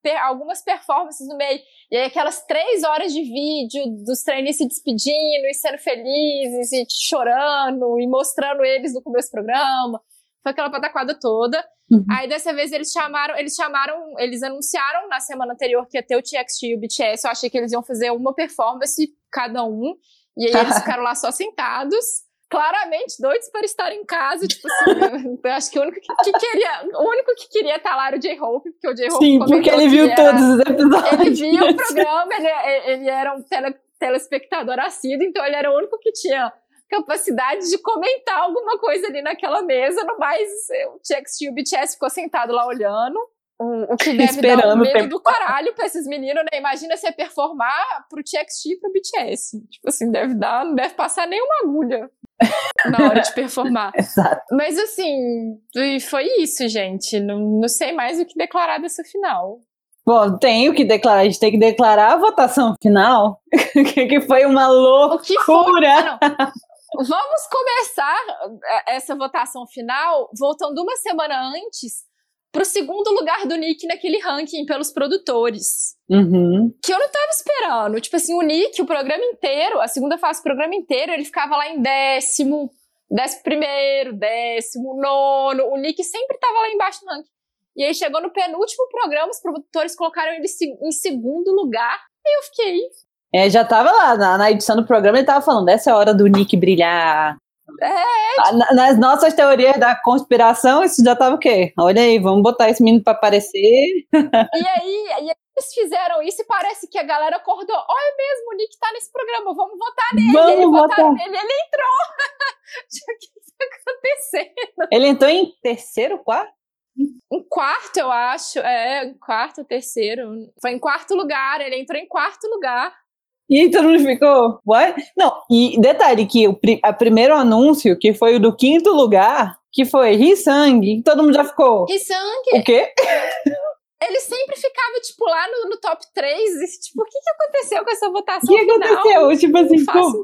per, algumas performances no meio, e aí aquelas três horas de vídeo dos trainees se despedindo e sendo felizes e chorando e mostrando eles no começo do programa. Foi aquela pataquada toda. Uhum. Aí dessa vez eles chamaram, eles chamaram, eles anunciaram na semana anterior que ia ter o TXT e o BTS. Eu achei que eles iam fazer uma performance cada um. E aí eles ficaram lá só sentados. Claramente doidos para estar em casa, tipo assim, eu acho que o único que, que, queria, o único que queria estar lá era o J-Hope, porque o J-Hope Sim, porque ele viu todos os episódios. Ele viu o programa, ele, ele era um tele, telespectador assíduo, então ele era o único que tinha capacidade de comentar alguma coisa ali naquela mesa, no mais o TXT e o BTS ficou sentado lá olhando. O, o que deve Esperando dar um medo do caralho pra esses meninos, né? Imagina você performar pro TXT e pro BTS. Tipo assim, deve dar, não deve passar nenhuma agulha na hora de performar. Exato. Mas assim, foi isso, gente. Não, não sei mais o que declarar dessa final. Bom, tenho que declarar, a gente tem que declarar a votação final, que foi uma loucura. O que foi? Vamos começar é, essa votação final voltando uma semana antes pro segundo lugar do Nick naquele ranking pelos produtores. Uhum. Que eu não tava esperando. Tipo assim, o Nick, o programa inteiro, a segunda fase do programa inteiro, ele ficava lá em décimo, décimo primeiro, décimo nono. O Nick sempre tava lá embaixo no ranking. E aí chegou no penúltimo programa, os produtores colocaram ele em segundo lugar. E eu fiquei, é, já tava lá, na, na, edição do programa, ele tava falando, essa é a hora do Nick brilhar. É. Nas nossas teorias da conspiração, isso já tava o quê? Olha aí, vamos botar esse menino pra aparecer. E aí, e aí eles fizeram isso e parece que a galera acordou. Olha mesmo, o Nick tá nesse programa, vamos votar nele. Vamos ele votar nele, ele entrou. o que tá acontecendo? Ele entrou em terceiro, quarto? Em quarto, eu acho. É, em quarto, terceiro. Foi em quarto lugar, ele entrou em quarto lugar. E aí todo mundo ficou, what? Não, e detalhe que o a primeiro anúncio, que foi o do quinto lugar, que foi Risang, todo mundo já ficou. Risang? O quê? Ele sempre ficava, tipo, lá no, no top 3, e, tipo, o que, que aconteceu com essa votação O que final? aconteceu? Tipo assim, como?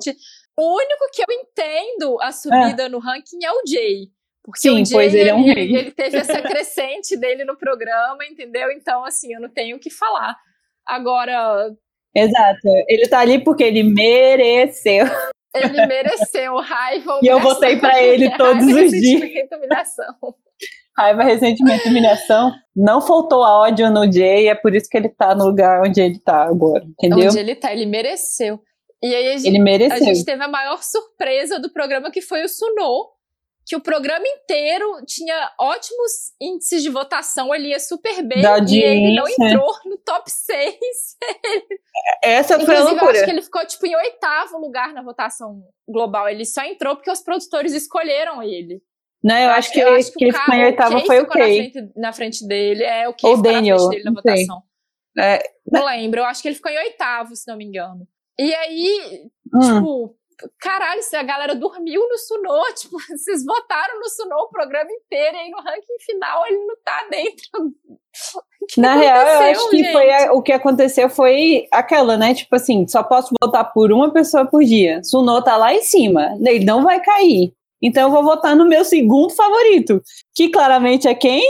O único que eu entendo a subida é. no ranking é o Jay. Porque Sim, o Jay, pois ele, é um ele, ele teve essa crescente dele no programa, entendeu? Então, assim, eu não tenho o que falar. Agora, Exato. Ele tá ali porque ele mereceu. Ele mereceu raiva. E eu votei para ele todos os dias. Humilhação. Raiva, ressentimento, humilhação. Não faltou ódio no Jay, é por isso que ele tá no lugar onde ele tá agora, entendeu? Onde ele tá, ele mereceu. E aí a gente, ele mereceu. a gente teve a maior surpresa do programa, que foi o Suno, que o programa inteiro tinha ótimos índices de votação, ele ia super bem da e ele não entrou no top 6. Essa foi a loucura. Eu acho que ele ficou tipo em oitavo lugar na votação global. Ele só entrou porque os produtores escolheram ele. Não, eu, acho, que, eu acho que, que ele ficou em oitavo foi o Kay. Na frente, na frente dele, é o Kay Ou Daniel, na frente dele na votação. É, não lembro, eu acho que ele ficou em oitavo, se não me engano. E aí, hum. tipo, caralho, se a galera dormiu no Suno, tipo, vocês votaram no Suno o programa inteiro e aí no ranking final ele não tá dentro. Na real, eu acho que foi a, o que aconteceu foi aquela, né? Tipo assim, só posso votar por uma pessoa por dia. Suno tá lá em cima, ele não vai cair. Então eu vou votar no meu segundo favorito, que claramente é quem?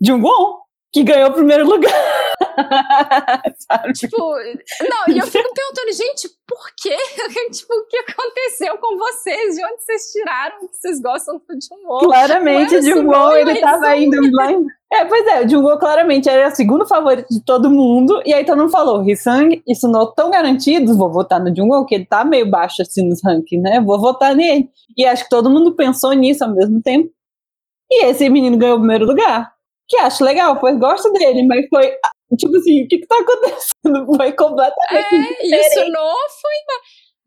Jungwon, que ganhou o primeiro lugar. tipo, não, e eu fico perguntando, gente, por quê? tipo, o que aconteceu com vocês? De onde vocês tiraram que vocês gostam do Jungwon? Claramente, Jungwon, ele tava indo blind. É, pois é, o Jungwon claramente era o segundo favorito de todo mundo, e aí todo mundo falou, Hisang e Suno tão garantidos, vou votar no Jungwon, que ele tá meio baixo assim nos rankings, né? Vou votar nele. E acho que todo mundo pensou nisso ao mesmo tempo. E esse menino ganhou o primeiro lugar que acho legal, pois gosto dele, mas foi tipo assim, o que que tá acontecendo? Foi completamente É, e o Suno foi...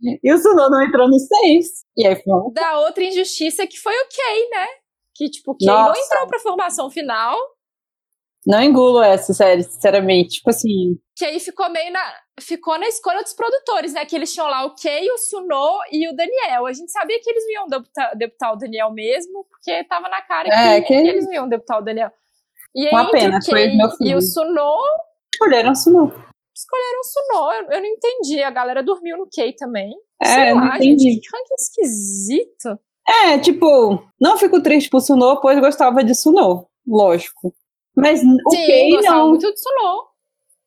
E o Suno não entrou no seis. E aí foi... Da outra injustiça que foi o Kay, né? Que tipo, o Kay não entrou pra formação final. Não engulo essa série, sinceramente. Tipo assim. Que aí ficou meio na. Ficou na escolha dos produtores, né? Que eles tinham lá o Kay, o Suno e o Daniel. A gente sabia que eles iam debutar, debutar o Daniel mesmo, porque tava na cara é, que, que... que eles iam debutar o Daniel. E Uma pena, foi meu filho. E o Suno. Escolheram o Suno. Escolheram o Suno. Eu, eu não entendi. A galera dormiu no Kei também. É, lá, não entendi. Gente, que ranking esquisito. É, tipo, não fico triste por Suno, pois gostava de Suno. Lógico. Mas o Sim, Kei não. muito de.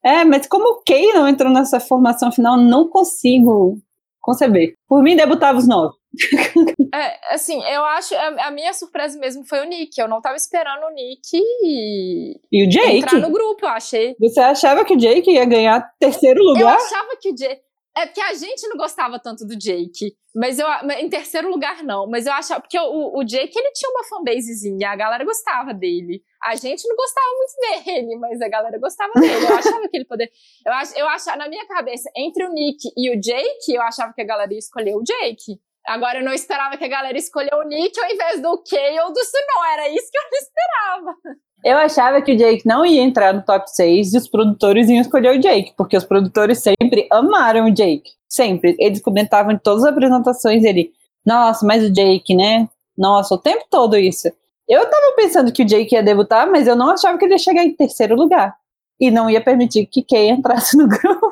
É, mas como o Kei não entrou nessa formação final, não consigo conceber. Por mim, debutava os nove. é, assim, eu acho. A, a, minha surpresa mesmo foi o Nick. Eu não tava esperando o Nick e, e o Jake. entrar no grupo, eu achei. Você achava que o Jake ia ganhar terceiro lugar? Eu achava que o Jake. É porque a gente não gostava tanto do Jake. Mas eu. Em terceiro lugar, não. Mas eu achava. Porque o, o Jake, ele tinha uma fanbasezinha. A galera gostava dele. A gente não gostava muito dele, mas a galera gostava dele. Eu achava que ele poderia. Eu, ach, eu achava, na minha cabeça, entre o Nick e o Jake, eu achava que a galera ia escolher o Jake. Agora eu não esperava que a galera escolheu o Nick ao invés do Kay ou do Suno. Era isso que eu não esperava. Eu achava que o Jake não ia entrar no top 6 e os produtores iam escolher o Jake, porque os produtores sempre amaram o Jake. Sempre. Eles comentavam em todas as apresentações ele, nossa, mas o Jake, né? Nossa, o tempo todo isso. Eu tava pensando que o Jake ia debutar, mas eu não achava que ele ia chegar em terceiro lugar. E não ia permitir que Kay entrasse no grupo.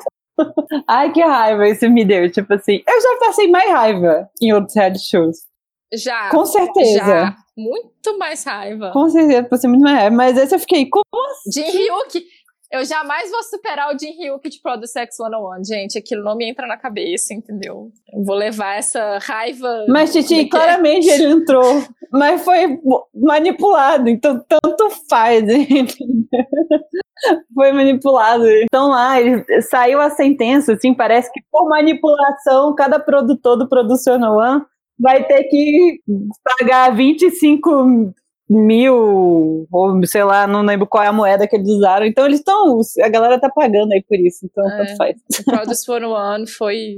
Ai, que raiva isso me deu. Tipo assim, eu já passei mais raiva em outros reality shows. Já. Com certeza. Já. Muito mais raiva. Com certeza, passei muito mais raiva. Mas esse eu fiquei, como assim? Jin Hyuk. Eu jamais vou superar o Jin Hyuk de Produce X 101, gente. Aquilo não me entra na cabeça, entendeu? Eu vou levar essa raiva. Mas, Titi, claramente ele entrou. mas foi manipulado, então tanto faz, foi manipulado. Então lá, saiu a sentença, assim, parece que por manipulação, cada produtor do Production One vai ter que pagar 25 mil, ou sei lá, não lembro qual é a moeda que eles usaram. Então eles estão, a galera tá pagando aí por isso, então é, tanto faz. O Produce One foi.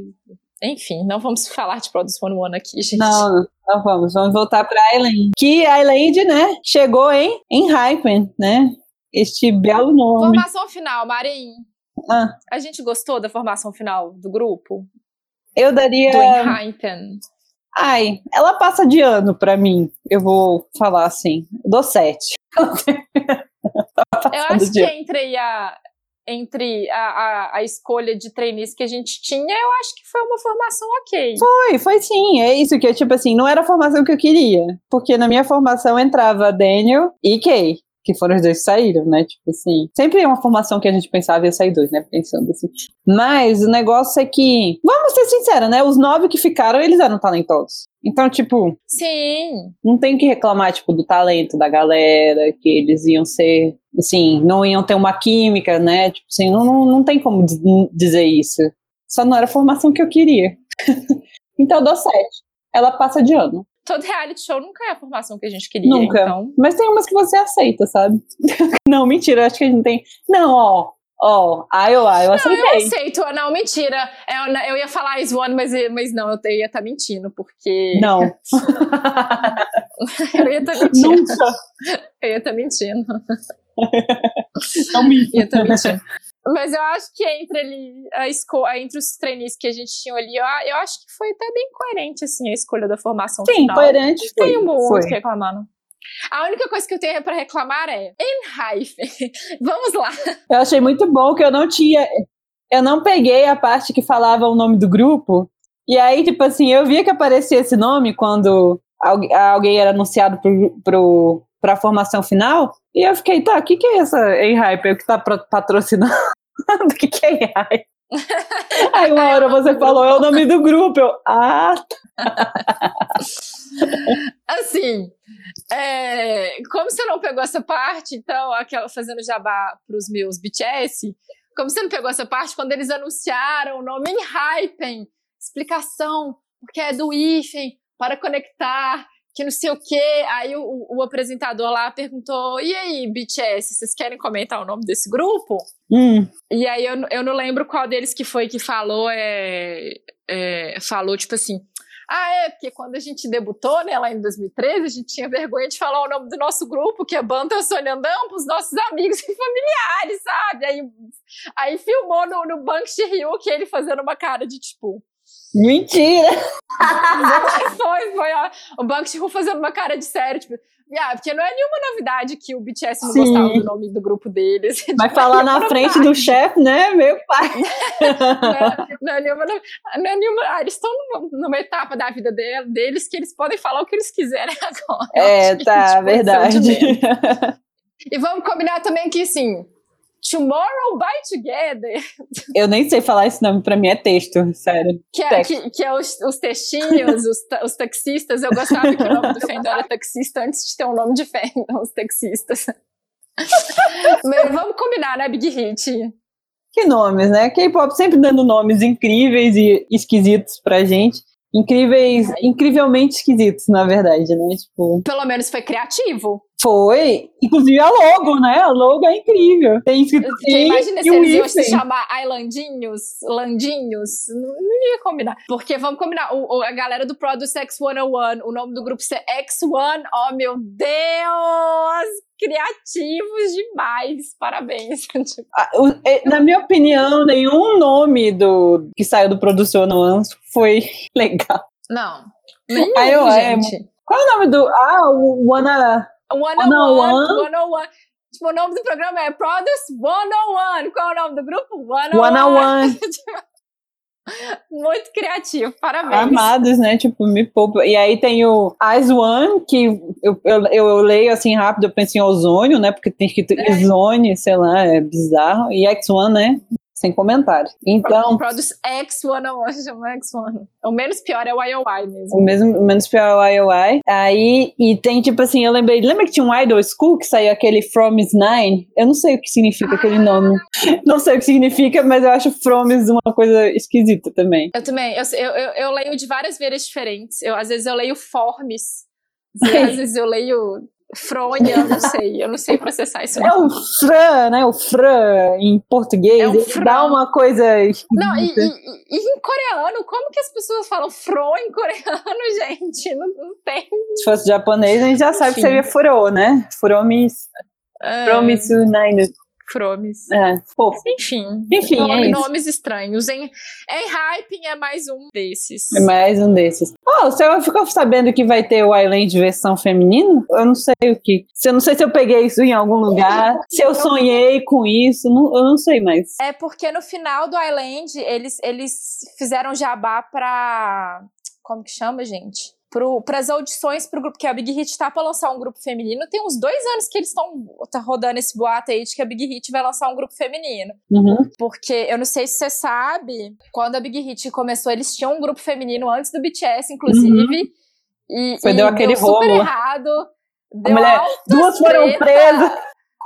Enfim, não vamos falar de Produce for One aqui, gente. Não, não vamos. Vamos voltar pra Island. Que Island, né, chegou em, em Hypen, né? Este belo nome. Formação final, Marim. Ah. A gente gostou da formação final do grupo? Eu daria. Do Enhypen. Ai, ela passa de ano pra mim. Eu vou falar assim. Dou sete. eu acho que entre a, entre a, a, a, escolha de trainees que a gente tinha, eu acho que foi uma formação ok. Foi, foi sim. É isso que, tipo assim, não era a formação que eu queria. Porque na minha formação entrava Daniel e Kay que foram os dois que saíram, né? Tipo assim, sempre é uma formação que a gente pensava ia sair dois, né? Pensando assim. Mas o negócio é que, vamos ser sinceros, né? Os nove que ficaram, eles eram talentosos. Então, tipo. Sim. Não tem que reclamar, tipo, do talento da galera, que eles iam ser. Assim, não iam ter uma química, né? Tipo assim, não, não, não tem como dizer isso. Só não era a formação que eu queria. então, eu dou sete. Ela passa de ano todo reality show nunca é a formação que a gente queria. Nunca. Então... Mas tem umas que você aceita, sabe? não, mentira, acho que a gente tem. Não, ó. Ó, oh, Iowa, eu aceitei. Não, eu aceito. Não, mentira. Eu, eu ia falar Ice One, mas, mas não, eu ia estar tá mentindo, porque. Não. eu ia estar tá mentindo. Nunca. Eu ia estar tá mentindo. Não me. Ia estar tá mentindo. Mas eu acho que entre ali, a escolha, entre os treinistas que a gente tinha ali, eu, eu, acho que foi até bem coerente, assim, a escolha da formação Sim, final. coerente. Não tem muito o que reclamar, não. A única coisa que eu tenho para reclamar é Enhypen. Vamos lá. Eu achei muito bom que eu não tinha. Eu não peguei a parte que falava o nome do grupo. E aí, tipo assim, eu via que aparecia esse nome quando alguém era anunciado pro, pro, pra formação final. E eu fiquei, tá, o que, que é essa Enhypen que tá patrocinando? O que, que é Enhypen? Aí uma hora você falou, é o nome do grupo. Eu, ah, tá. Assim, é, como você não pegou essa parte, então, aquela fazendo jabá pros meus BTS, como você não pegou essa parte, quando eles anunciaram o nome em Hypen, explicação, porque é do IFEM, para conectar, que não sei o quê. Aí o, o, apresentador lá perguntou: e aí, BTS, vocês querem comentar o nome desse grupo? Hum. E aí eu, eu não lembro qual deles que foi que falou, é, é, falou, tipo assim. Ah, é, porque quando a gente debutou, né, lá em 2013, a gente tinha vergonha de falar o nome do nosso grupo, que é Banta Sonhandam, pros nossos amigos e familiares, sabe? Aí, aí filmou no, no Bank de Rio que ele fazendo uma cara de tipo. Mentira! foi, foi, ó. O de Rio fazendo uma cara de sério, tipo. Yeah, porque não é nenhuma novidade que o BTS não Sim. gostava do nome do grupo deles. Vai falar na frente do chefe, né? Meu pai. não, é, não, é nenhuma, não é nenhuma. Ah, eles estão numa, numa, etapa da vida deles que eles podem falar o que eles quiserem agora. É, tá, verdade. E vamos combinar também que, assim, Tomorrow by Together. Eu nem sei falar esse nome, pra mim é texto, sério. Que é, que, que é os, os textinhos, os, os taxistas. Eu gostava que o nome do Fendel era taxista antes de ter um nome de Fendel, os taxistas. Mas vamos combinar, né, Big Hit? Que nomes, né? K-pop sempre dando nomes incríveis e esquisitos pra gente incríveis, incrivelmente esquisitos, na verdade, né? Tipo, Pelo menos foi criativo. Foi. Inclusive a logo, né? A logo é incrível. Tem escrito Porque imagina se eles iam se chamar Islandinhos, Landinhos. Não, não, ia combinar. Porque vamos combinar. O, a galera do Produce X101, o nome do grupo ser X1. Oh, meu Deus! Criativos demais. Parabéns. Na minha opinião, nenhum nome do que saiu do Produce 101 foi legal. Não. Nenhum, gente. Qual é o nome do. Ah, o Wanna. 101, 101. Tipo, o nome do programa é Produce 101. Qual é o nome do grupo? 101. 101. Muito criativo, parabéns. Amados, né? Tipo, me poupa. E aí tem o Eyes One, que eu, eu, eu, leio assim rápido, eu penso em ozônio, né? Porque tem escrito é. Isone, sei lá, é bizarro. E X1, né? Sem comentário. Então. Produce X101, chama X1. O menos pior é o IOI mesmo. O, mesmo, menos pior é o IOI. Aí, e tem tipo assim, eu lembrei, lembra que tinha um Idol School que saiu aquele From is Nine? Eu não sei o que significa ah. aquele nome. Não sei o que significa, mas eu acho From is uma coisa esquisita também. Eu também. Eu, eu, eu leio de várias veias diferentes. Eu, às vezes eu leio Forms. Às vezes eu leio Fronha, eu não sei, eu não sei processar isso. É o Fran, né? O Fran em português, é ele dá uma coisa. Não, e, e, e, em coreano, como que as pessoas falam Fro em coreano, gente? Não, não tem. Se fosse japonês, a gente já sabe Enfim. que seria Furo, né? Furomis. É... Promisu Nainu. Fromes. É, fofo. Enfim. Enfim, nome, é Nomes estranhos. Em, em Hyping é mais um desses. É mais um desses. Oh, você ficou sabendo que vai ter o Island versão feminino? Eu não sei o que. Eu não sei se eu peguei isso em algum lugar, se eu sonhei com isso, não, eu não sei mais. É porque no final do Island, eles, eles fizeram jabá pra... Como que chama, gente? Para as audições para o grupo, que a Big Hit está para lançar um grupo feminino. Tem uns dois anos que eles estão tá rodando esse boato aí de que a Big Hit vai lançar um grupo feminino. Uhum. Porque eu não sei se você sabe, quando a Big Hit começou, eles tinham um grupo feminino antes do BTS, inclusive. Uhum. E, Foi, e deu aquele deu rolo. super errado. Deu mulher, duas foram presas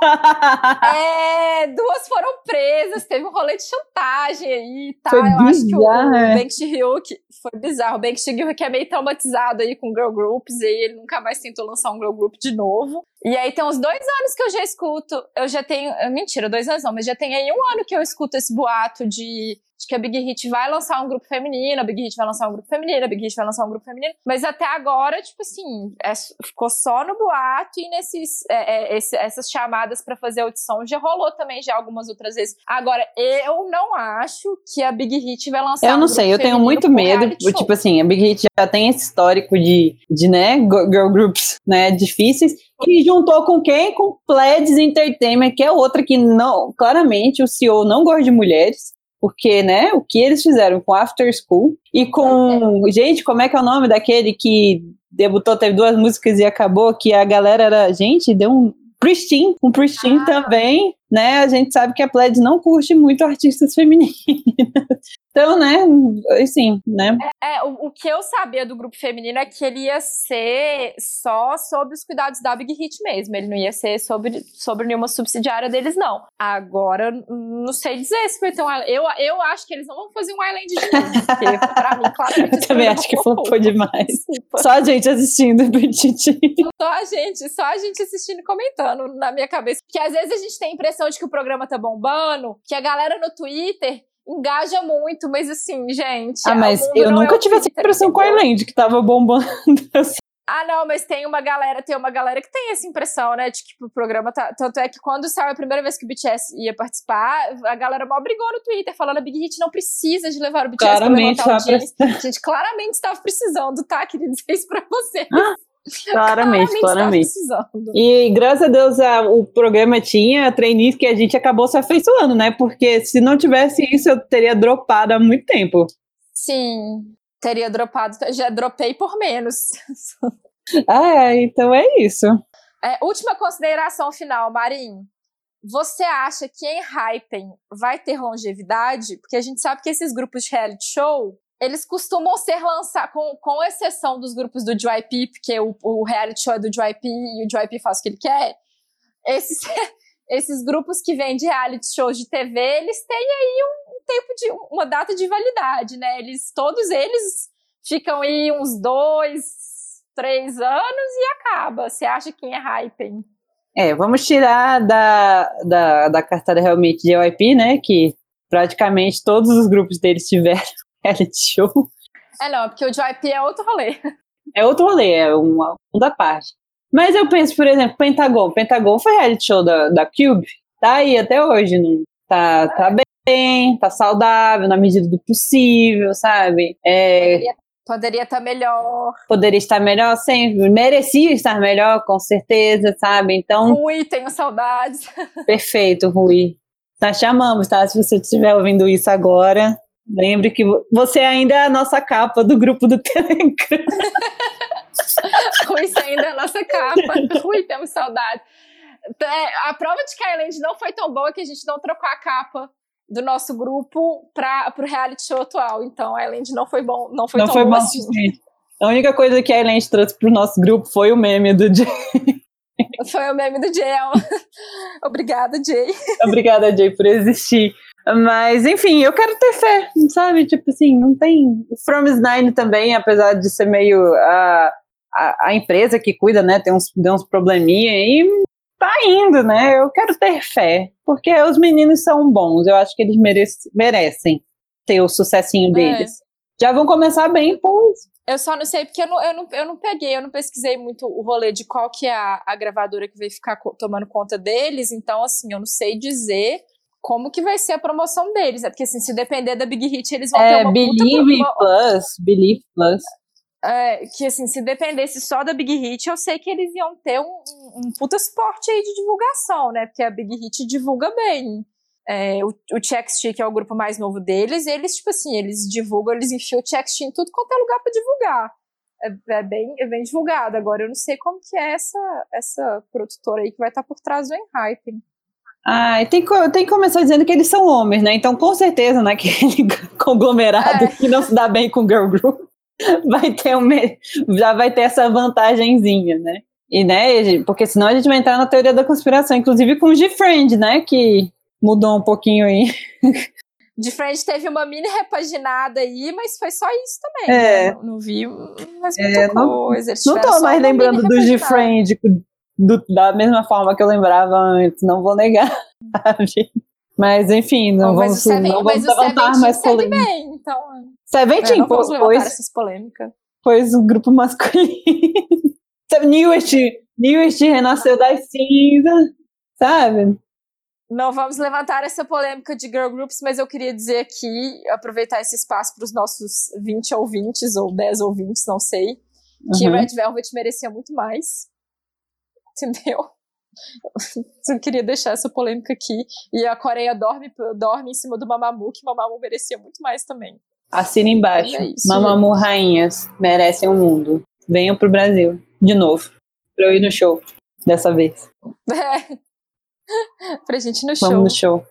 é, duas foram presas, teve um rolê de chantagem aí, tá? Foi Eu bizarro, acho que o, o é. Bank Hyuk foi bizarro. O Bank Hyuk é meio traumatizado aí com girl groups, e ele nunca mais tentou lançar um girl group de novo. E aí tem uns dois anos que eu já escuto, eu já tenho, mentira, dois anos não, mas já tem aí um ano que eu escuto esse boato de de que a Big Hit vai lançar um grupo feminino, a Big Hit vai lançar um grupo feminino, a Big Hit vai lançar um grupo feminino. Mas até agora, tipo assim, é, ficou só no boato e nesses é, é, esse, essas chamadas para fazer audição já rolou também já algumas outras vezes. Agora, eu não acho que a Big Hit vai lançar Eu não um sei, eu tenho muito medo. Tipo assim, a Big Hit já tem esse histórico de, de né, girl groups, né, difíceis. E juntou com quem? Com Pledges Entertainment, que é outra que não, claramente o CEO não gosta de mulheres porque, né, o que eles fizeram com After School e com, gente, como é que é o nome daquele que debutou, teve duas músicas e acabou, que a galera era, gente, deu um Pristine, um Pristine ah. também, né, a gente sabe que a Pledge não curte muito artistas femininas. Então, né, assim, né. É, é o, o, que eu sabia do grupo feminino é que ele ia ser só sobre os cuidados da Big Hit mesmo. Ele não ia ser sobre, sobre nenhuma subsidiária deles, não. Agora, não sei dizer se vai ter um Eu, eu acho que eles não vão fazer um Island de novo. Porque, pra mim, claramente. eu também acho que flopou demais. Desculpa. Só a gente assistindo, Petiti. Só a gente, só a gente assistindo e comentando na minha cabeça. Porque às vezes a gente tem a impressão de que o programa tá bombando, que a galera no Twitter engaja muito, mas assim, gente. Ah, mas eu nunca é tive essa impressão com a Island que tava bombando. Assim. Ah, não, mas tem uma galera, tem uma galera que tem essa impressão, né? De que o programa tá. Tanto é que quando saiu a primeira vez que o BTS ia participar, a galera mal brigou no Twitter, falando a Big Hit não precisa de levar o BTS claramente, pra levantar o A gente claramente estava precisando, tá? Queria dizer isso pra vocês. Ah, Claramente, claramente. E graças a Deus a, o programa tinha trainees que a gente acabou se afeiçoando, né? Porque se não tivesse isso, eu teria dropado há muito tempo. Sim, teria dropado. Já dropei por menos. ah, então é isso. É, última consideração final, Marim. Você acha que em Hypen vai ter longevidade? Porque a gente sabe que esses grupos de reality show, eles costumam ser lançados, com, com exceção dos grupos do JYP, porque o, o reality show é do JYP e o JYP faz o que ele quer, esses, esses grupos que vêm de reality shows de TV, eles têm aí um, um tempo de, uma data de validade, né? Eles, todos eles ficam aí uns dois, três anos e acaba. Você acha que é hype? É, vamos tirar da, da, da cartada realmente de JYP, né? Que praticamente todos os grupos deles tiveram reality show. É, não, porque o JYP é outro rolê. É outro rolê, é uma da parte. Mas eu penso, por exemplo, Pentagon. Pentagon foi reality show da, da Cube. Tá aí até hoje, não? Tá, tá bem, tá saudável, na medida do possível, sabe? É, poderia estar tá melhor. Poderia estar melhor sempre. Merecia estar melhor, com certeza, sabe? Então. Rui, tenho saudades. Perfeito, Rui. Nós chamamos, tá? Se você estiver ouvindo isso agora, Lembre que você ainda é a nossa capa do grupo do Telegram. Rui, você ainda é a nossa capa. Rui, temos saudade. É, a prova de que a Island não foi tão boa que a gente não trocou a capa do nosso grupo para o reality show atual. Então a Island não foi bom, não foi não tão foi bom assim. A única coisa que a Island trouxe para o nosso grupo foi o meme do Jay. Foi o meme do Jay. Obrigada, Jay. Obrigada, Jay, por existir. Mas, enfim, eu quero ter fé, sabe? Tipo assim, não tem. O From Nine também, apesar de ser meio a, a, a, empresa que cuida, né? Tem uns, tem uns probleminha e tá indo, né? Eu quero ter fé, porque os meninos são bons, eu acho que eles merece, merecem ter o sucessinho é. deles. É. Já vão começar bem, pois. Eu só não sei, porque eu não, eu, não, eu não peguei, eu não pesquisei muito o rolê de qual que é a, a gravadora que vai ficar tomando conta deles, então, assim, eu não sei dizer como que vai ser a promoção deles. É porque, assim, se depender da Big Hit, eles vão é, ter uma Believe puta... Plus, Believe Plus. É, que, assim, se dependesse só da Big Hit, eu sei que eles iam ter um, um, um puta suporte aí de divulgação, né? Porque a Big Hit divulga bem. É, o, o TXT, que é o grupo mais novo deles, eles, tipo assim, eles divulgam, eles enfiam o TXT em tudo quanto é lugar para divulgar. É, é, bem, é bem divulgado. Agora, eu não sei como que é essa, essa produtora aí que vai estar tá por trás do Enhypen. Ah, tem, tem que começar dizendo que eles são homens, né? Então, com certeza, naquele conglomerado é. que não se dá bem com girl group, vai ter um, já vai ter essa vantagenzinha, né? E, né, porque senão a gente vai entrar na teoria da conspiração, inclusive com o G-Friend, né, que mudou um pouquinho aí. De Friend teve uma mini repaginada aí, mas foi só isso também. É. Né? Não, não vi mais muita é, coisa. Não, não tô mais lembrando do G-Friend, do, da mesma forma que eu lembrava antes, não vou negar. Sabe? Mas enfim, não vamos, Seven, não vamos levantar mais polêmica. Bem, então... Seventeen, é, não vamos levantar pois, essas polêmicas. Pois o grupo masculino. Newest, Newest renasceu das cinzas, sabe? Não vamos levantar essa polêmica de girl groups, mas eu queria dizer aqui, aproveitar esse espaço para os nossos 20 ouvintes, ou 10 ouvintes, não sei, que uhum. Red Velvet merecia muito mais. Entendeu? Eu queria deixar essa polêmica aqui. E a Coreia dorme, dorme em cima do Mamamoo, que Mamamoo merecia muito mais também. Assina embaixo. É isso, Mamamoo rainhas merecem o mundo. Venham pro Brasil, de novo. Pra eu ir no show, dessa vez. É. pra gente ir no show. Vamos no show.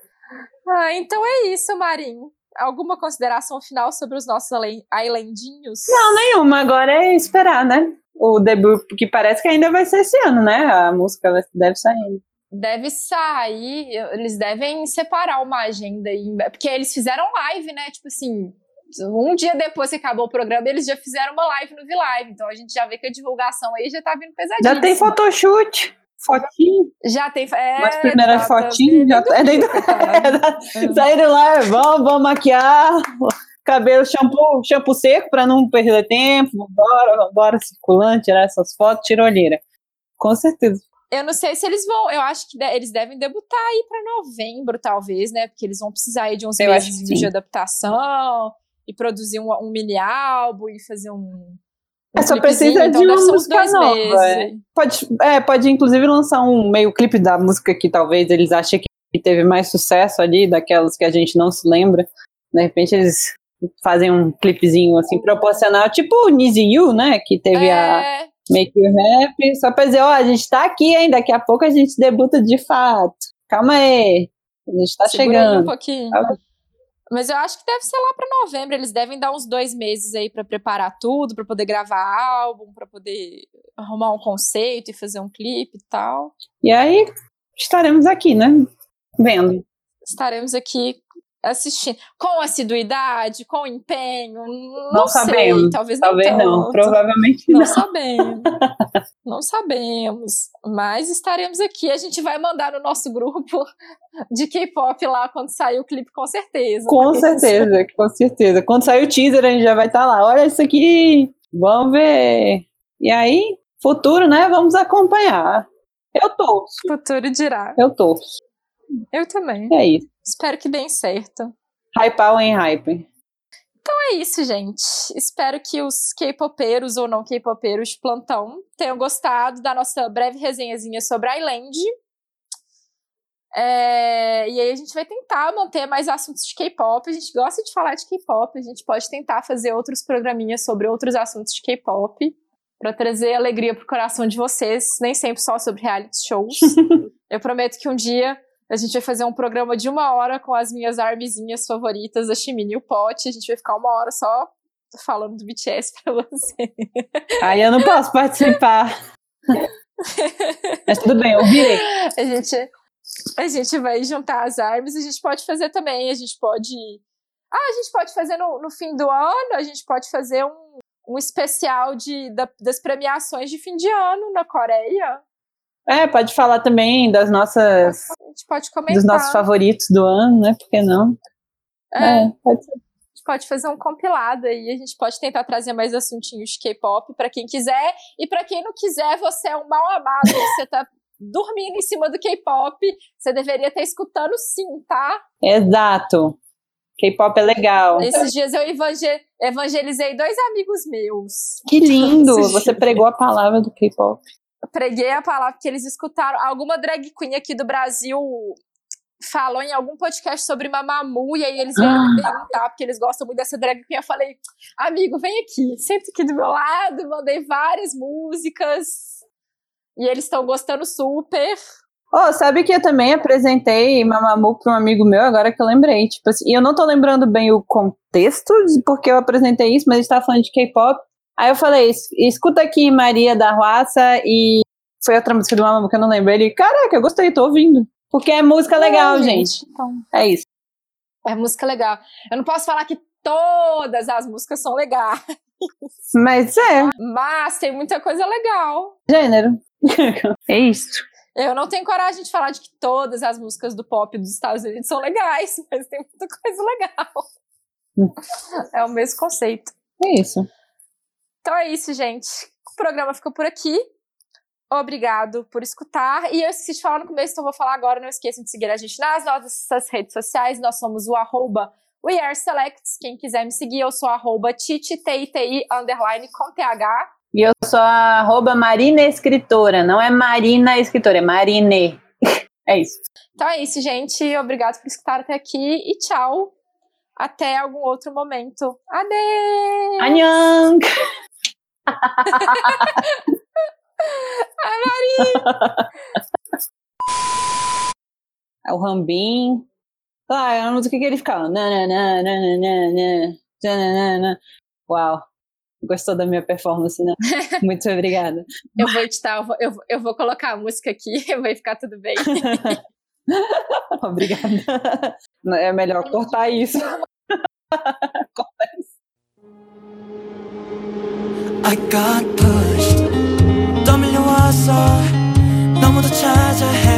Ah, então é isso, Marim. Alguma consideração final sobre os nossos islandinhos? Não, nenhuma. Agora é esperar, né? O debut, que parece que ainda vai ser esse ano, né? A música deve sair. Deve sair, eles devem separar uma agenda aí, porque eles fizeram live, né? Tipo assim, um dia depois que acabou o programa, eles já fizeram uma live no V-Live. Então a gente já vê que a divulgação aí já tá vindo pesadinha. Já tem photoshoot fotinho. Já tem. É, As primeiras tá, fotinhas. Já, é dentro, é, saíram lá, vamos, vamos maquiar. Cabelo, shampoo, shampoo seco para não perder tempo. Bora, bora circulante, tirar essas fotos, tirolheira. Com certeza. Eu não sei se eles vão. Eu acho que eles devem debutar aí para novembro, talvez, né? Porque eles vão precisar aí de uns eu meses de adaptação e produzir um, um mini álbum e fazer um é, só precisa então de uma música nova. É. Pode, é, pode inclusive lançar um meio clipe da música que talvez eles achem que teve mais sucesso ali, daquelas que a gente não se lembra. De repente eles fazem um clipezinho assim proporcional, tipo o Nizzy You, né? Que teve é. a Make You Happy, só pra dizer, ó, a gente tá aqui, hein? Daqui a pouco a gente debuta de fato. Calma aí. A gente tá Segura chegando. um pouquinho. Calma. Mas eu acho que deve ser lá para novembro. Eles devem dar uns dois meses aí para preparar tudo, para poder gravar álbum, para poder arrumar um conceito e fazer um clipe e tal. E aí estaremos aqui, né? Vendo. Estaremos aqui assistindo com assiduidade, com empenho, não, não sei, sabemos. talvez, talvez não, não, provavelmente não. Não sabemos. não sabemos, mas estaremos aqui, a gente vai mandar no nosso grupo de K-pop lá quando sair o clipe com certeza. Com certeza, com certeza. Quando sair o teaser a gente já vai estar tá lá. Olha isso aqui, vamos ver. E aí, futuro, né? Vamos acompanhar. Eu torço. Futuro dirá. Eu torço. Eu também. É isso. Espero que dê certo. Hypal em hype. Então é isso, gente. Espero que os K-popeiros ou não K-popeiros de plantão tenham gostado da nossa breve resenhazinha sobre a Island. É, e aí a gente vai tentar manter mais assuntos de K-pop. A gente gosta de falar de K-pop. A gente pode tentar fazer outros programinhas sobre outros assuntos de K-pop para trazer alegria pro coração de vocês. Nem sempre só sobre reality shows. Eu prometo que um dia a gente vai fazer um programa de uma hora com as minhas armezinhas favoritas, a Shimini e o Pote. A gente vai ficar uma hora só falando do BTS pra você. Aí eu não posso participar. Mas tudo bem, eu virei. A gente, a gente vai juntar as armas, a gente pode fazer também, a gente pode. Ah, a gente pode fazer no, no fim do ano, a gente pode fazer um, um especial de, da, das premiações de fim de ano na Coreia. É, pode falar também das nossas. A gente pode comentar. Dos nossos favoritos do ano, né? Por que não? É, é pode ser. Pode fazer um compilado aí, a gente pode tentar trazer mais assuntinhos de K-pop para quem quiser. E para quem não quiser, você é um mal amado, você tá dormindo em cima do K-pop, você deveria estar escutando sim, tá? Exato. K-pop é legal. Esses dias eu evangelizei dois amigos meus. Que lindo! Você pregou a palavra do K-pop preguei a palavra que eles escutaram. Alguma drag queen aqui do Brasil falou em algum podcast sobre Mamamoo, e aí eles vieram ah. me perguntar, porque eles gostam muito dessa drag queen. Eu falei, amigo, vem aqui, senta aqui do meu lado, mandei várias músicas, e eles estão gostando super. Oh, sabe que eu também apresentei Mamamoo para um amigo meu, agora que eu lembrei. Tipo assim, e eu não tô lembrando bem o contexto de porque eu apresentei isso, mas a gente tava falando de K-pop. Aí eu falei, escuta aqui Maria da Ruaça e foi outra música do Mamamoo que eu não lembro. Ele, caraca, eu gostei, tô ouvindo. Porque é música legal, é, gente. Então, é isso. É música legal. Eu não posso falar que todas as músicas são legais. Mas é. Mas tem muita coisa legal. Gênero. é isso. Eu não tenho coragem de falar de que todas as músicas do pop dos Estados Unidos são legais, mas tem muita coisa legal. é o mesmo conceito. É isso. Então é isso, gente. O programa fica por aqui. Obrigado por escutar. E eu esqueci de falar no começo, então vou falar agora. Não esqueçam de seguir a gente nas nossas redes sociais. Nós somos o arroba WeAreSelects. Quem quiser me seguir, eu sou arroba titi, underline, com TH. E eu sou a arroba Marina Escritora. Não é Marina Escritora, é Marine. é isso. Então é isso, gente. Obrigado por escutar até aqui e tchau. Até algum outro momento. Adeus! Annyeong! A Mari! É o Rambim. Ah, é a música que ele ficava. Uau. Gostou da minha performance, né? Muito obrigada. eu vou editar, eu vou, eu, eu vou colocar a música aqui, vai ficar tudo bem. obrigada. É melhor cortar isso. I got pushed. 떠밀려와서 너무도 찾아 헤